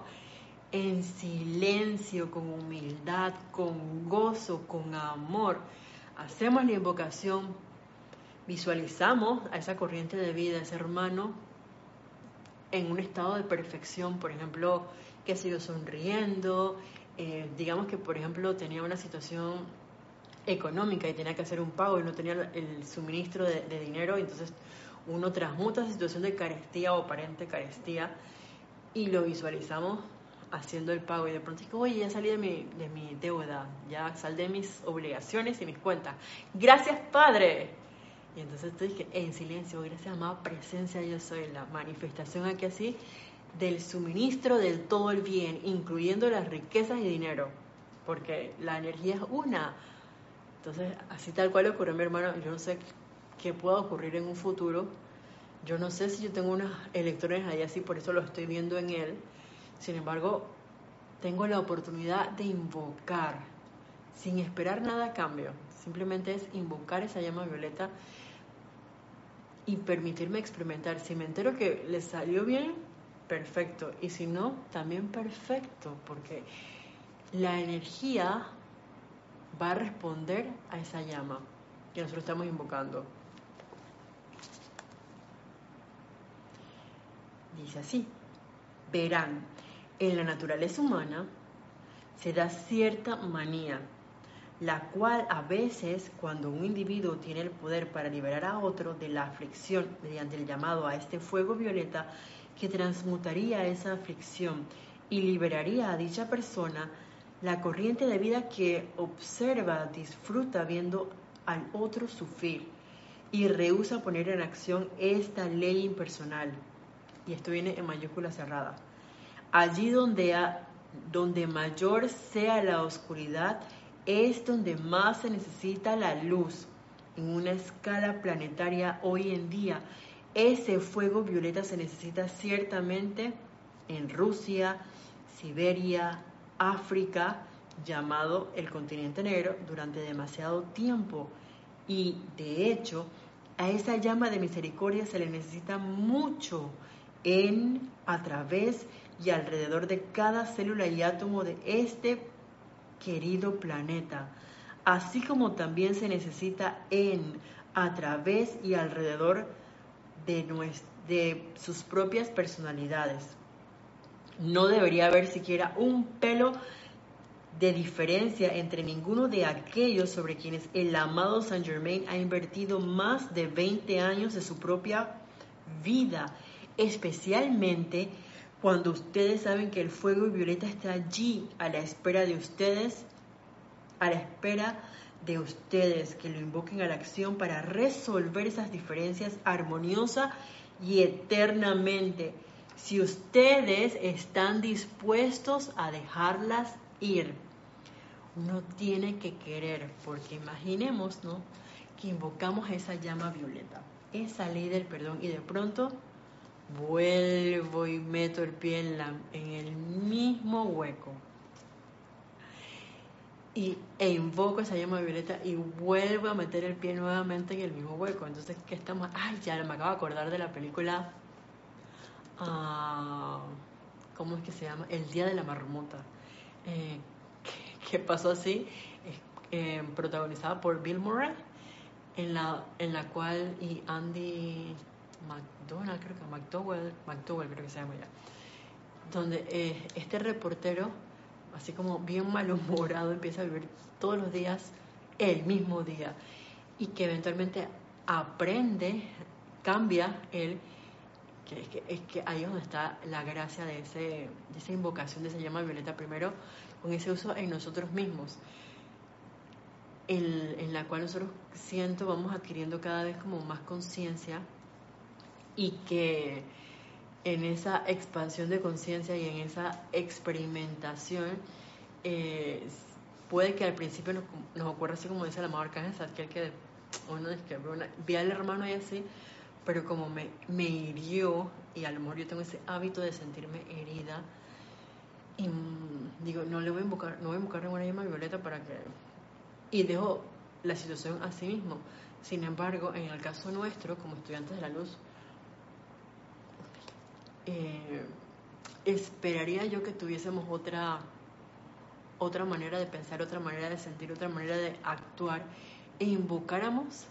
en silencio, con humildad, con gozo, con amor. Hacemos la invocación, visualizamos a esa corriente de vida, ese hermano, en un estado de perfección, por ejemplo, que sigo sonriendo, eh, digamos que, por ejemplo, tenía una situación económica y tenía que hacer un pago y no tenía el suministro de, dinero, entonces uno transmuta esa situación de carestía o aparente carestía y lo visualizamos haciendo el pago y de pronto digo, oye, ya salí de mi, de mi deuda, ya salí de mis obligaciones y mis cuentas. Gracias, Padre. Y entonces tú dije, en silencio, gracias, amada presencia, yo soy la manifestación aquí así del suministro del todo el bien, incluyendo las riquezas y dinero, porque la energía es una. Entonces, así tal cual ocurrió mi hermano, yo no sé qué pueda ocurrir en un futuro. Yo no sé si yo tengo unos electrones ahí así, por eso lo estoy viendo en él. Sin embargo, tengo la oportunidad de invocar, sin esperar nada a cambio. Simplemente es invocar esa llama violeta y permitirme experimentar. Si me entero que le salió bien, perfecto. Y si no, también perfecto, porque la energía va a responder a esa llama que nosotros estamos invocando. Dice así, verán, en la naturaleza humana se da cierta manía, la cual a veces cuando un individuo tiene el poder para liberar a otro de la aflicción mediante el llamado a este fuego violeta, que transmutaría esa aflicción y liberaría a dicha persona la corriente de vida que observa, disfruta viendo al otro sufrir y rehúsa poner en acción esta ley impersonal. Y esto viene en mayúscula cerrada. Allí donde, donde mayor sea la oscuridad, es donde más se necesita la luz. En una escala planetaria hoy en día, ese fuego violeta se necesita ciertamente en Rusia, Siberia, África, llamado el continente negro, durante demasiado tiempo. Y de hecho, a esa llama de misericordia se le necesita mucho en, a través y alrededor de cada célula y átomo de este querido planeta, así como también se necesita en, a través y alrededor de, sus propias personalidades. No debería haber siquiera un pelo de diferencia entre ninguno de aquellos sobre quienes el amado Saint Germain ha invertido más de 20 años de su propia vida, especialmente cuando ustedes saben que el fuego violeta está allí a la espera de ustedes, a la espera de ustedes que lo invoquen a la acción para resolver esas diferencias armoniosa y eternamente. Si ustedes están dispuestos a dejarlas ir. Uno tiene que querer, porque imaginemos, ¿no? Que invocamos esa llama violeta, esa ley del perdón, y de pronto vuelvo y meto el pie en, la, en el mismo hueco. Y, e invoco esa llama violeta y vuelvo a meter el pie nuevamente en el mismo hueco. Entonces, ¿qué estamos? Ay, ya me acabo de acordar de la película. Ah, ¿Cómo es que se llama? El Día de la Marmota eh, que, pasó así, eh, protagonizada por Bill Murray, en la, en la cual y Andy McDonald, creo que McDowell, McDowell creo que se llama ya, donde eh, este reportero, así como bien malhumorado, empieza a vivir todos los días el mismo día y que eventualmente aprende, cambia él es que, es que ahí es donde está la gracia de, ese, de esa invocación de esa llama violeta primero, con ese uso en nosotros mismos, en la cual nosotros siento vamos adquiriendo cada vez como más conciencia y que en esa expansión de conciencia y en esa experimentación eh, puede que al principio nos, nos, ocurra así como dice el amado Arcángel que que uno es que vi al hermano y así pero como me, me hirió, y a lo mejor yo tengo ese hábito de sentirme herida, y mm, digo, no le voy a invocar, no voy a invocar ninguna llama violeta para que... Y dejo la situación a sí mismo. Sin embargo, en el caso nuestro, como estudiantes de la luz, eh, esperaría yo que tuviésemos otra, otra manera de pensar, otra manera de sentir, otra manera de actuar e invocáramos,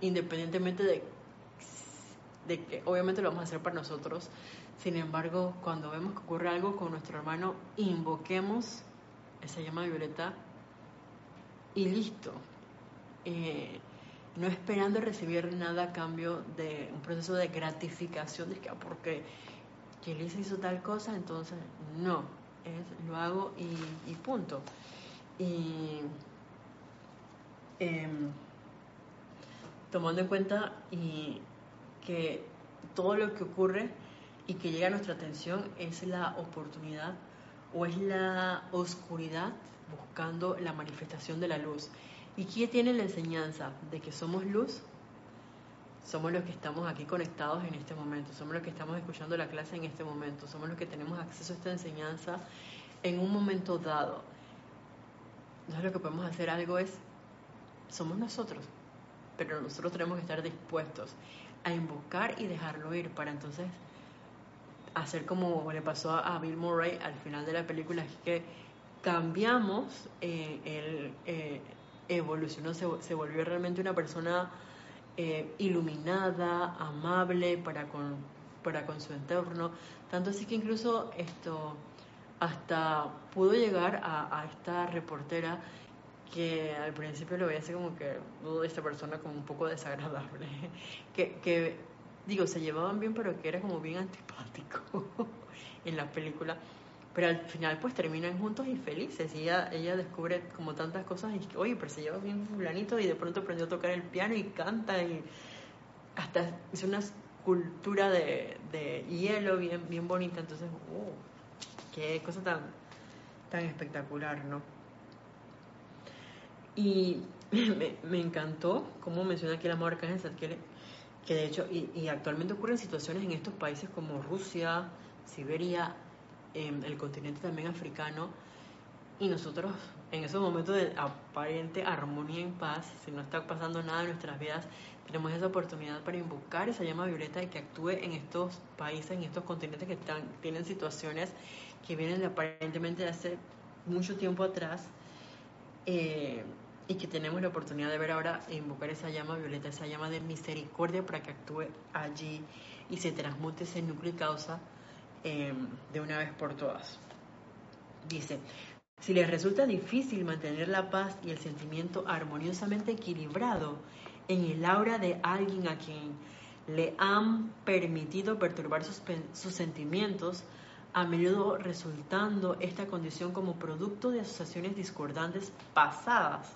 independientemente de de que obviamente lo vamos a hacer para nosotros. Sin embargo, cuando vemos que ocurre algo con nuestro hermano, invoquemos esa llama violeta y listo. Eh, no esperando recibir nada a cambio de un proceso de gratificación, de que ah, porque que él hizo tal cosa, entonces no, es, lo hago y, punto. Y em, tomando en cuenta y que todo lo que ocurre y que llega a nuestra atención es la oportunidad o es la oscuridad buscando la manifestación de la luz. ¿Y quién tiene la enseñanza de que somos luz? Somos los que estamos aquí conectados en este momento, somos los que estamos escuchando la clase en este momento, somos los que tenemos acceso a esta enseñanza en un momento dado. Entonces lo que podemos hacer algo es, somos nosotros, pero nosotros tenemos que estar dispuestos a invocar y dejarlo ir para entonces hacer como le pasó a Bill Murray al final de la película, es que cambiamos, eh, él eh, evolucionó, se, se, volvió realmente una persona eh, iluminada, amable para con, para con su entorno, tanto así que incluso esto hasta pudo llegar a, esta reportera que al principio lo veía así como que de esta persona como un poco desagradable, que, que digo, se llevaban bien pero que era como bien antipático en la película, pero al final pues terminan juntos y felices y ella, ella descubre como tantas cosas y oye, pero se lleva bien fulanito y de pronto aprendió a tocar el piano y canta y hasta hizo una escultura de, de hielo bien, bien bonita, entonces, oh, qué cosa tan, tan espectacular, ¿no? Y me, encantó cómo menciona aquí la marca que, que de hecho, y, actualmente ocurren situaciones en estos países como Rusia, Siberia, em, el continente también africano, y nosotros en esos momentos de aparente armonía y paz, si no está pasando nada en nuestras vidas, tenemos esa oportunidad para invocar esa llama violeta y que actúe en estos países, en estos continentes que están, tienen situaciones que vienen de, aparentemente de hace mucho tiempo atrás eh, y que tenemos la oportunidad de ver ahora e invocar esa llama violeta, esa llama de misericordia para que actúe allí y se transmute ese núcleo y causa eh, de una vez por todas. Dice, si les resulta difícil mantener la paz y el sentimiento armoniosamente equilibrado en el aura de alguien a quien le han permitido perturbar sus, sentimientos, a menudo resultando esta condición como producto de asociaciones discordantes pasadas.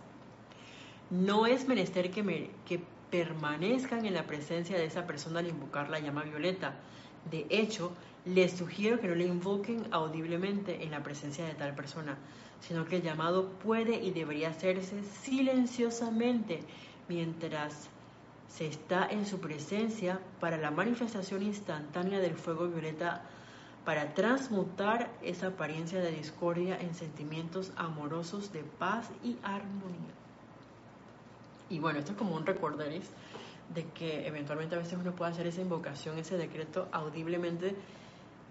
No es menester que, me, que permanezcan en la presencia de esa persona al invocar la llama violeta. De hecho, les sugiero que no le invoquen audiblemente en la presencia de tal persona, sino que el llamado puede y debería hacerse silenciosamente mientras se está en su presencia para la manifestación instantánea del fuego violeta para transmutar esa apariencia de discordia en sentimientos amorosos de paz y armonía. Y bueno, esto es como un recordaris de que eventualmente a veces uno puede hacer esa invocación, ese decreto audiblemente,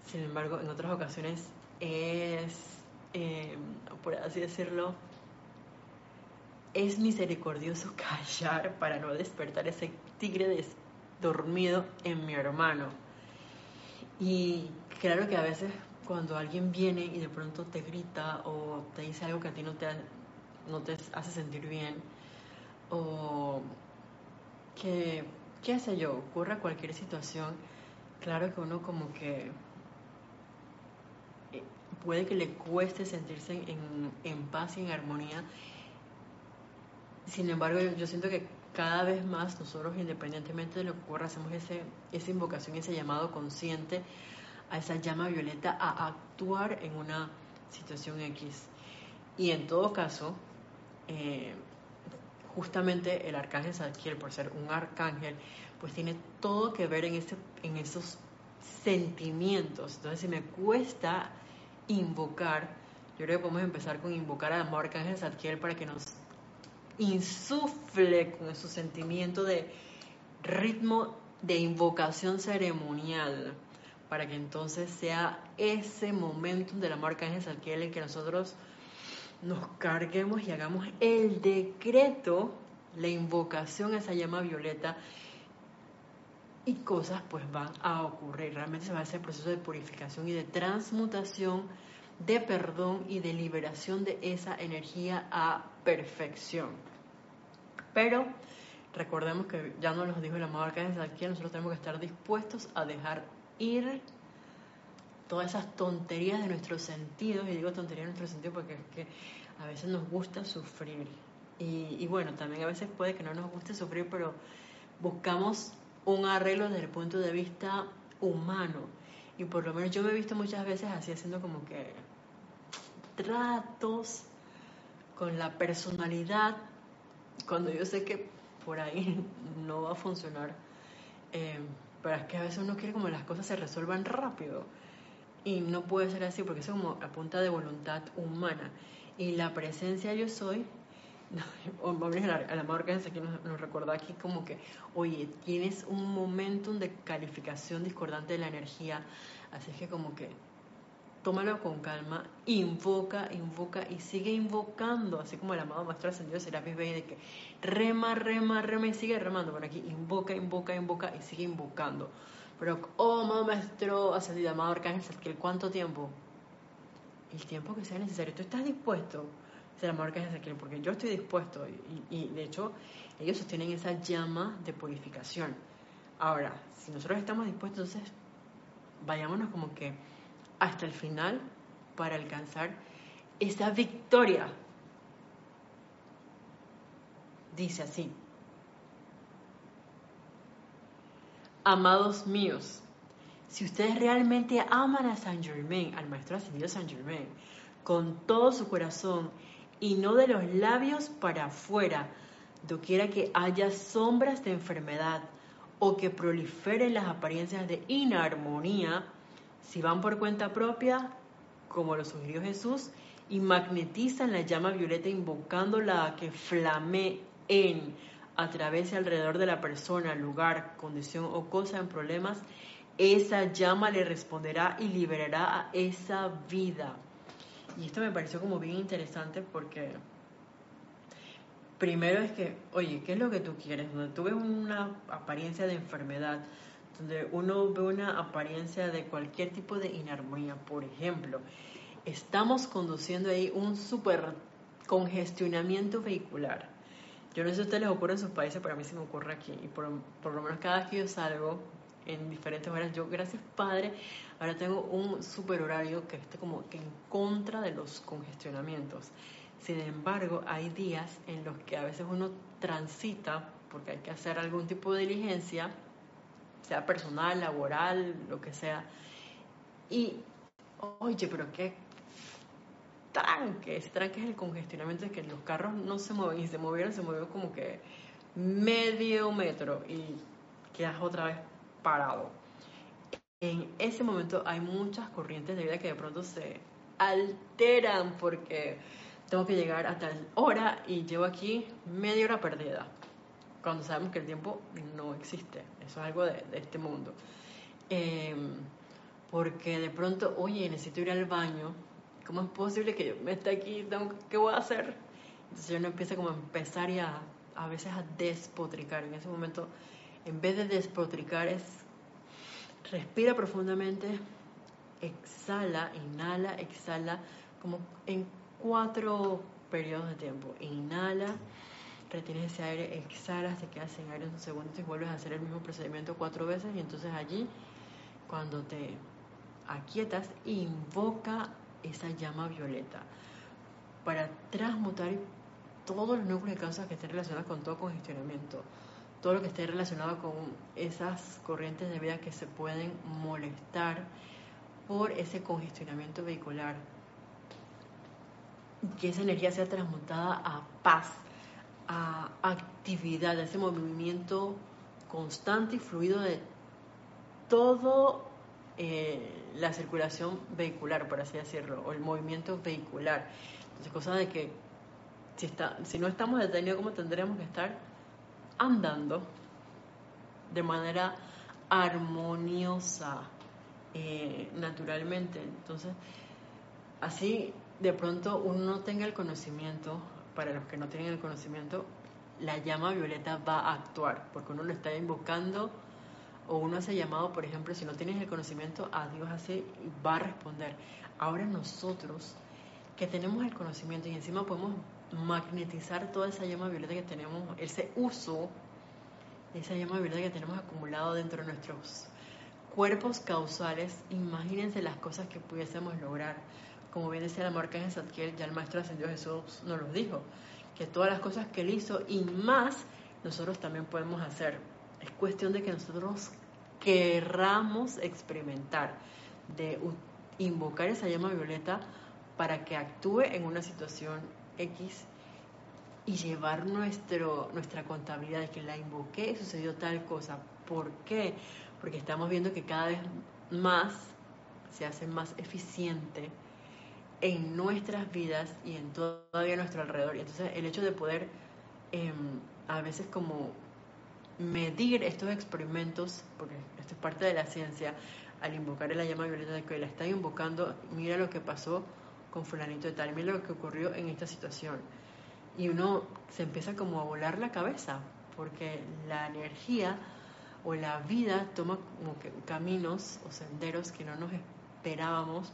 sin embargo, en otras ocasiones es, eh, por así decirlo, es misericordioso callar para no despertar ese tigre dormido en mi hermano. Y claro que a veces cuando alguien viene y de pronto te grita o te dice algo que a ti no te, no te hace sentir bien, o que, qué sé yo, ocurra cualquier situación, claro que uno como que eh, puede que le cueste sentirse en, en paz y en armonía sin embargo, yo siento que cada vez más nosotros, independientemente de lo que ocurra, hacemos ese, esa invocación, ese llamado consciente a esa llama violeta a actuar en una situación X. Y en todo caso, eh, justamente el arcángel Zadkiel, por ser un arcángel, pues tiene todo que ver en, ese, en esos sentimientos. Entonces, si me cuesta invocar, yo creo que podemos empezar con invocar al amor arcángel Zadkiel para que nos insufle con su sentimiento de ritmo de invocación ceremonial para que entonces sea ese momento de la marca Ángel en que nosotros nos carguemos y hagamos el decreto, la invocación a esa llama violeta y cosas pues van a ocurrir. Realmente se va a hacer el proceso de purificación y de transmutación, de perdón y de liberación de esa energía a perfección. Pero recordemos que ya nos lo dijo el amado Arcángel aquí, nosotros tenemos que estar dispuestos a dejar ir todas esas tonterías de nuestros sentidos, y digo tonterías de nuestros sentidos porque es que a veces nos gusta sufrir. Y, y bueno, también a veces puede que no nos guste sufrir, pero buscamos un arreglo desde el punto de vista humano. Y por lo menos yo me he visto muchas veces así haciendo como que tratos con la personalidad cuando yo sé que por ahí no va a funcionar. Eh, pero es que a veces uno quiere como las cosas se resuelvan rápido. Y no puede ser así porque eso es como a punta de voluntad humana. Y la presencia yo soy, vamos a la marca que nos, nos recuerda aquí como que, oye, tienes un momento de calificación discordante de la energía. Así que como que tómalo con calma, invoca, invoca y sigue invocando, así como el amado Maestro Ascendido Serapis Bey, de que rema, rema, rema y sigue remando por aquí, invoca, invoca, invoca y sigue invocando. Pero, oh, Maestro Ascendido, amado Arcángel Zadkiel, ¿cuánto tiempo? El tiempo que sea necesario. ¿Tú estás dispuesto? Ser amado Arcángel Zadkiel, porque yo estoy dispuesto y, y de hecho ellos sostienen esa llama de purificación. Ahora, si nosotros estamos dispuestos, entonces vayámonos como que hasta el final para alcanzar esa victoria. Dice así, amados míos, si ustedes realmente aman a Saint Germain, al Maestro Ascendido Saint Germain, con todo su corazón y no de los labios para afuera, doquiera que haya sombras de enfermedad o que proliferen las apariencias de inarmonía, si van por cuenta propia, como lo sugirió Jesús, y magnetizan la llama violeta invocándola a que flamee en atravese alrededor de la persona, lugar, condición o cosa en problemas, esa llama le responderá y liberará a esa vida. Y esto me pareció como bien interesante porque primero es que, oye, ¿qué es lo que tú quieres? Donde tú ves una apariencia de enfermedad, donde uno ve una apariencia de cualquier tipo de inarmonía, por ejemplo, estamos conduciendo ahí un super congestionamiento vehicular. Yo no sé si a ustedes les ocurre en sus países, pero a mí sí me ocurre aquí. Y por, por lo menos cada vez que yo salgo, en diferentes horas. Yo, gracias Padre, ahora tengo un super horario que esté como que en contra de los congestionamientos. Sin embargo, hay días en los que a veces uno transita porque hay que hacer algún tipo de diligencia, sea personal, laboral, lo que sea. Y, oye, pero qué tranque, ese tranque es el congestionamiento, es que los carros no se mueven y se movieron, se movió como que medio metro y quedas otra vez parado. En ese momento hay muchas corrientes de vida que de pronto se alteran porque tengo que llegar a tal hora y llevo aquí media hora perdida, cuando sabemos que el tiempo no existe, eso es algo de, este mundo. Em, porque de pronto, oye, necesito ir al baño, ¿cómo es posible que yo me esté aquí? ¿Qué voy a hacer? Entonces uno empieza como a empezar y a, a veces a despotricar. En ese momento en vez de despotricar es respira profundamente, exhala, inhala, exhala, como en cuatro periodos de tiempo. Inhala, retienes ese aire, exhalas, te quedas sin aire un segundo y vuelves a hacer el mismo procedimiento cuatro veces y entonces allí, cuando te aquietas, invoca esa llama violeta para transmutar todos los núcleos de causas que estén relacionados con todo congestionamiento todo lo que esté relacionado con esas corrientes de vida que se pueden molestar por ese congestionamiento vehicular. Que esa energía sea transmutada a paz, a actividad, a ese movimiento constante y fluido de todo eh, la circulación vehicular, por así decirlo, o el movimiento vehicular. Entonces, cosa de que si, está, si no estamos detenidos, ¿cómo tendríamos que estar? andando de manera armoniosa, eh, naturalmente. Entonces, así de pronto uno no tenga el conocimiento, para los que no tienen el conocimiento, la llama violeta va a actuar, porque uno lo está invocando o uno hace llamado, por ejemplo, si no tienes el conocimiento, a Dios así va a responder. Ahora nosotros que tenemos el conocimiento y encima podemos magnetizar toda esa llama violeta que tenemos, ese uso de esa llama violeta que tenemos acumulado dentro de nuestros cuerpos causales, imagínense las cosas que pudiésemos lograr. Como bien decía la marca en Zadkiel, ya el Maestro Ascendido Jesús nos lo dijo, que todas las cosas que Él hizo y más nosotros también podemos hacer. Es cuestión de que nosotros querramos experimentar, de invocar esa llama violeta para que actúe en una situación X y llevar nuestro, nuestra contabilidad de que la invoqué y sucedió tal cosa. ¿Por qué? Porque estamos viendo que cada vez más se hace más eficiente en nuestras vidas y en todavía nuestro alrededor. Y entonces el hecho de poder em, a veces como medir estos experimentos, porque esto es parte de la ciencia, al invocar la llama violeta que la está invocando, mira lo que pasó con fulanito de tal, mira lo que ocurrió en esta situación. Y uno se empieza como a volar la cabeza, porque la energía o la vida toma como que caminos o senderos que no nos esperábamos.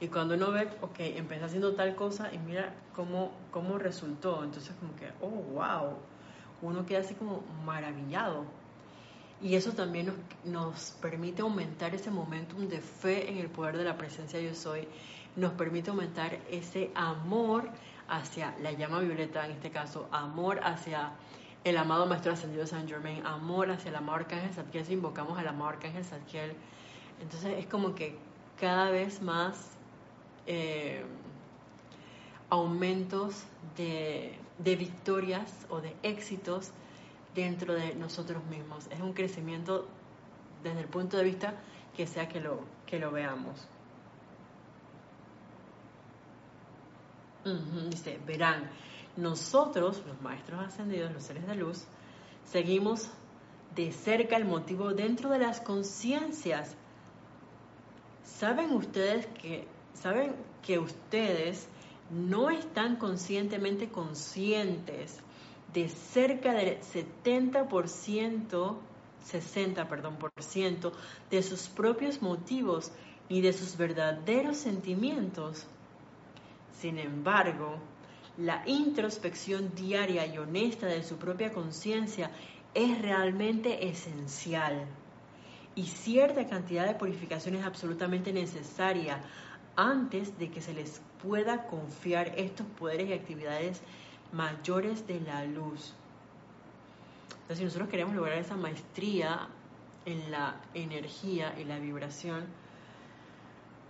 Y cuando uno ve, ok, empecé haciendo tal cosa y mira cómo, cómo resultó. Entonces como que, oh, wow, uno queda así como maravillado. Y eso también nos, nos permite aumentar ese momentum de fe en el poder de la presencia yo soy nos permite aumentar ese amor hacia la llama violeta, en este caso, amor hacia el amado Maestro Ascendido San Germain, amor hacia el amado Arcángel Zadkiel, si invocamos al amado Arcángel Zadkiel. Entonces es como que cada vez más eh, aumentos de, de victorias o de éxitos dentro de nosotros mismos. Es un crecimiento desde el punto de vista que sea que lo, que lo veamos. dice, verán nosotros, los maestros ascendidos, los seres de luz, seguimos de cerca el motivo dentro de las conciencias. ¿Saben ustedes que saben que ustedes no están conscientemente conscientes de cerca del 70%, 60, perdón, por ciento de sus propios motivos ni de sus verdaderos sentimientos? Sin embargo, la introspección diaria y honesta de su propia conciencia es realmente esencial y cierta cantidad de purificación es absolutamente necesaria antes de que se les pueda confiar estos poderes y actividades mayores de la luz. Entonces, si nosotros queremos lograr esa maestría en la energía y la vibración,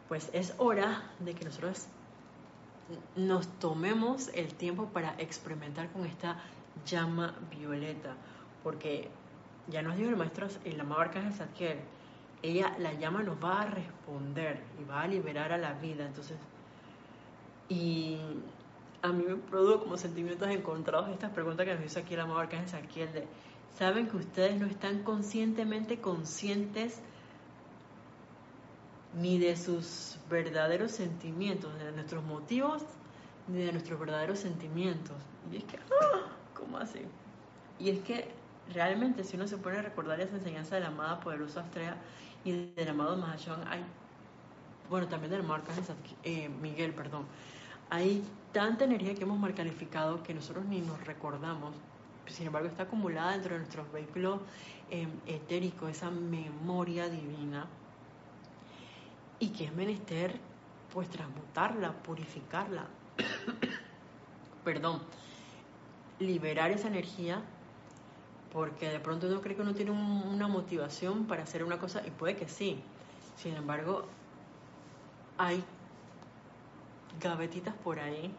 pues es hora de que nosotros nos tomemos el tiempo para experimentar con esta llama violeta, porque ya nos dijo el maestro, el amado Arcángel Zadkiel, ella, la llama nos va a responder y va a liberar a la vida, entonces, y a mí me produjo como sentimientos encontrados estas preguntas que nos hizo aquí el amado Arcángel Zadkiel de, ¿saben que ustedes no están conscientemente conscientes ni de sus verdaderos sentimientos, ni de nuestros motivos, ni de nuestros verdaderos sentimientos. Y es que, ¡ah! ¿cómo así? Y es que realmente si uno se pone a recordar esa enseñanza de la amada poderosa Astrea y del amado Mahashohan, hay, bueno, también del amado eh, Miguel, perdón, hay tanta energía que hemos mal calificado que nosotros ni nos recordamos, sin embargo está acumulada dentro de nuestros vehículos eh, etéricos, esa memoria divina y que es menester pues transmutarla, purificarla, perdón, liberar esa energía porque de pronto uno cree que uno tiene una motivación para hacer una cosa y puede que sí. Sin embargo, hay gavetitas por ahí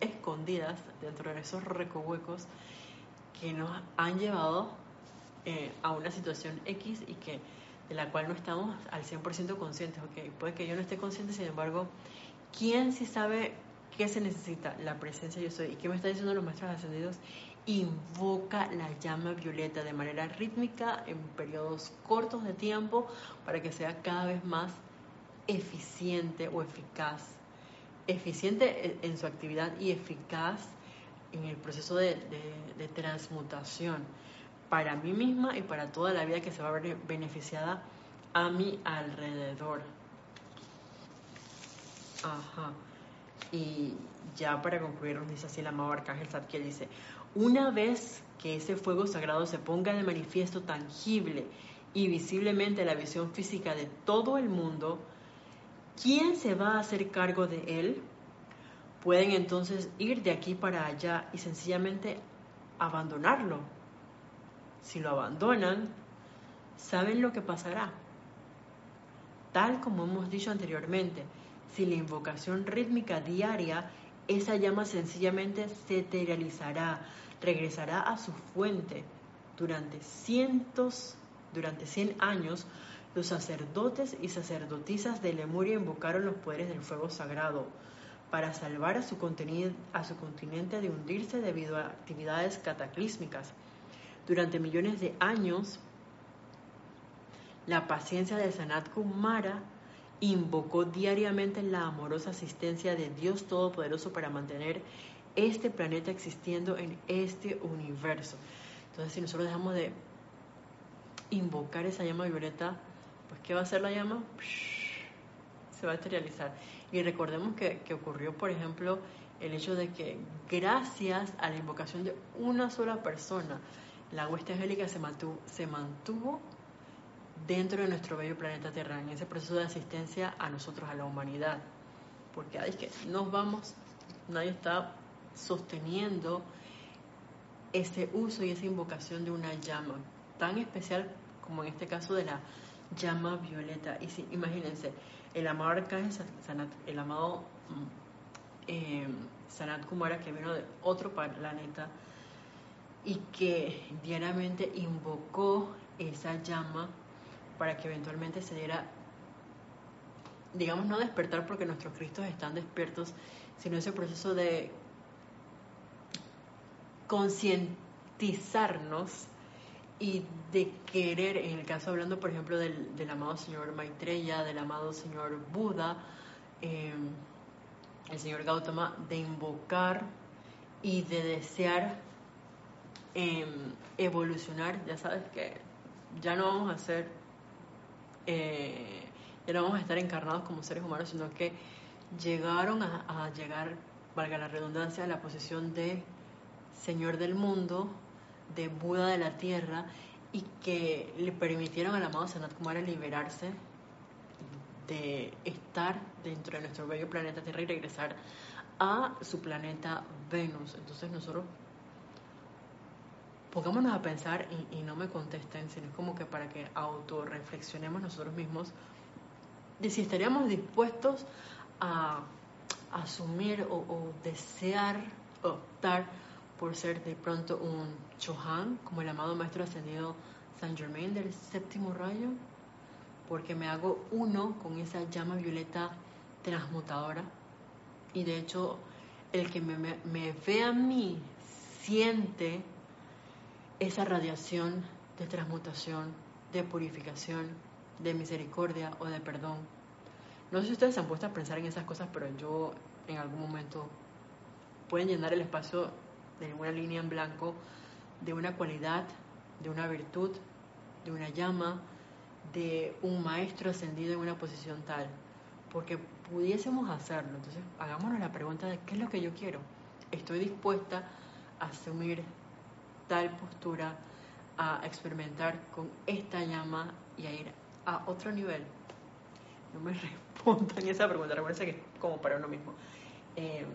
escondidas dentro de esos recohuecos que nos han llevado eh, a una situación X y que de la cual no estamos al 100% conscientes. Okay, puede que yo no esté consciente, sin embargo, ¿quién sí sabe qué se necesita? La presencia yo soy. ¿Y qué me está diciendo los maestros ascendidos? Invoca la llama violeta de manera rítmica en periodos cortos de tiempo para que sea cada vez más eficiente o eficaz. Eficiente en su actividad y eficaz en el proceso de, transmutación para mí misma y para toda la vida que se va a ver beneficiada a mi alrededor. Ajá. Y ya para concluir, nos dice así el amado Arcángel Zadkiel, dice, una vez que ese fuego sagrado se ponga de manifiesto tangible y visiblemente la visión física de todo el mundo, ¿quién se va a hacer cargo de él? Pueden entonces ir de aquí para allá y sencillamente abandonarlo si lo abandonan, ¿saben lo que pasará? Tal como hemos dicho anteriormente, si la invocación rítmica diaria, esa llama sencillamente se eterializará, regresará a su fuente. Durante cientos, durante cien años, los sacerdotes y sacerdotisas de Lemuria invocaron los poderes del fuego sagrado para salvar a su, a su continente de hundirse debido a actividades cataclísmicas. Durante millones de años, la paciencia de Sanat Kumara invocó diariamente la amorosa asistencia de Dios Todopoderoso para mantener este planeta existiendo en este universo. Entonces, si nosotros dejamos de invocar esa llama violeta, pues ¿qué va a hacer la llama? Se va a estarilizar. Y recordemos que, ocurrió, por ejemplo, el hecho de que gracias a la invocación de una sola persona, la hueste angélica se se mantuvo dentro de nuestro bello planeta Tierra, en ese proceso de asistencia a nosotros, a la humanidad. Porque es que nos vamos, nadie está sosteniendo ese uso y esa invocación de una llama tan especial como en este caso de la llama violeta. Y si, imagínense, el amado arcángel Sanat, el amado eh, Sanat Kumara que vino de otro planeta, y que diariamente invocó esa llama para que eventualmente se diera, digamos, no despertar porque nuestros Cristos están despiertos, sino ese proceso de concientizarnos y de querer, en el caso hablando por ejemplo del, amado señor Maitreya, del amado señor Buda, eh, el señor Gautama, de invocar y de desear em, evolucionar, ya sabes que ya no vamos a ser, eh, ya no vamos a estar encarnados como seres humanos, sino que llegaron a, a llegar, valga la redundancia, a la posición de Señor del mundo, de Buda de la tierra, y que le permitieron al amado Sanat Kumara liberarse de estar dentro de nuestro bello planeta Tierra y regresar a su planeta Venus. Entonces nosotros pongámonos a pensar y, no me contesten, sino como que para que autorreflexionemos nosotros mismos de si estaríamos dispuestos a asumir o, desear optar por ser de pronto un Chohan, como el amado Maestro Ascendido Saint Germain del séptimo rayo, porque me hago uno con esa llama violeta transmutadora. Y de hecho, el que me, me, ve a mí siente esa radiación de transmutación, de purificación, de misericordia o de perdón. No sé si ustedes se han puesto a pensar en esas cosas, pero yo en algún momento pueden llenar el espacio de una línea en blanco de una cualidad, de una virtud, de una llama, de un maestro ascendido en una posición tal, porque pudiésemos hacerlo. Entonces, hagámonos la pregunta de qué es lo que yo quiero. Estoy dispuesta a asumir tal postura, a experimentar con esta llama y a ir a otro nivel. No me respondan esa pregunta, recuerden que es como para uno mismo. Eh,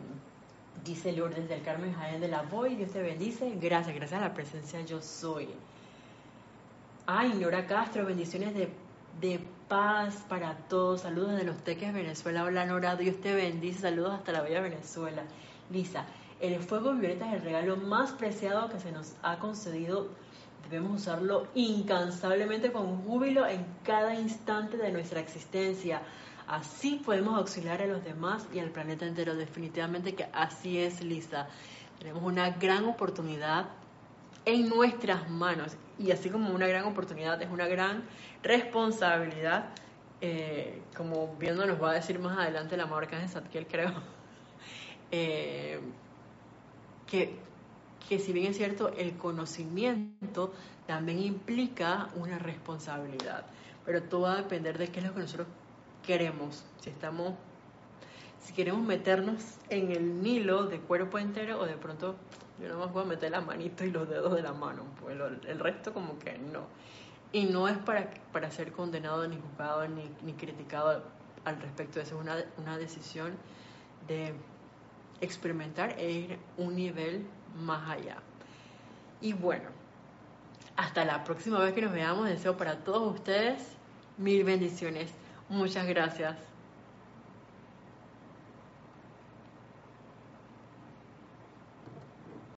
Dice Lourdes del Carmen Jaén de la Voy, Dios te bendice. Gracias, gracias a la presencia yo soy. Ay, Nora Castro, bendiciones de, de paz para todos. Saludos de los Teques, Venezuela. Hola, Nora, Dios te bendice. Saludos hasta la bella Venezuela. Lisa, el fuego violeta es el regalo más preciado que se nos ha concedido. Debemos usarlo incansablemente con júbilo en cada instante de nuestra existencia. Así podemos auxiliar a los demás y al planeta entero. Definitivamente que así es, Lisa. Tenemos una gran oportunidad en nuestras manos. Y así como una gran oportunidad, es una gran responsabilidad. Eh, como viendo nos va a decir más adelante la marca de Satkiel, creo. Eh, que, que si bien es cierto, el conocimiento también implica una responsabilidad. Pero todo va a depender de qué es lo que nosotros queremos, si estamos, si queremos meternos en el Nilo de cuerpo entero o de pronto yo no más voy a meter la manito y los dedos de la mano, pues el resto como que no. Y no es para, para ser condenado, ni juzgado, ni, ni criticado al respecto. Eso es una, una decisión de experimentar e ir un nivel más allá. Y bueno, hasta la próxima vez que nos veamos, deseo para todos ustedes mil bendiciones. Muchas gracias.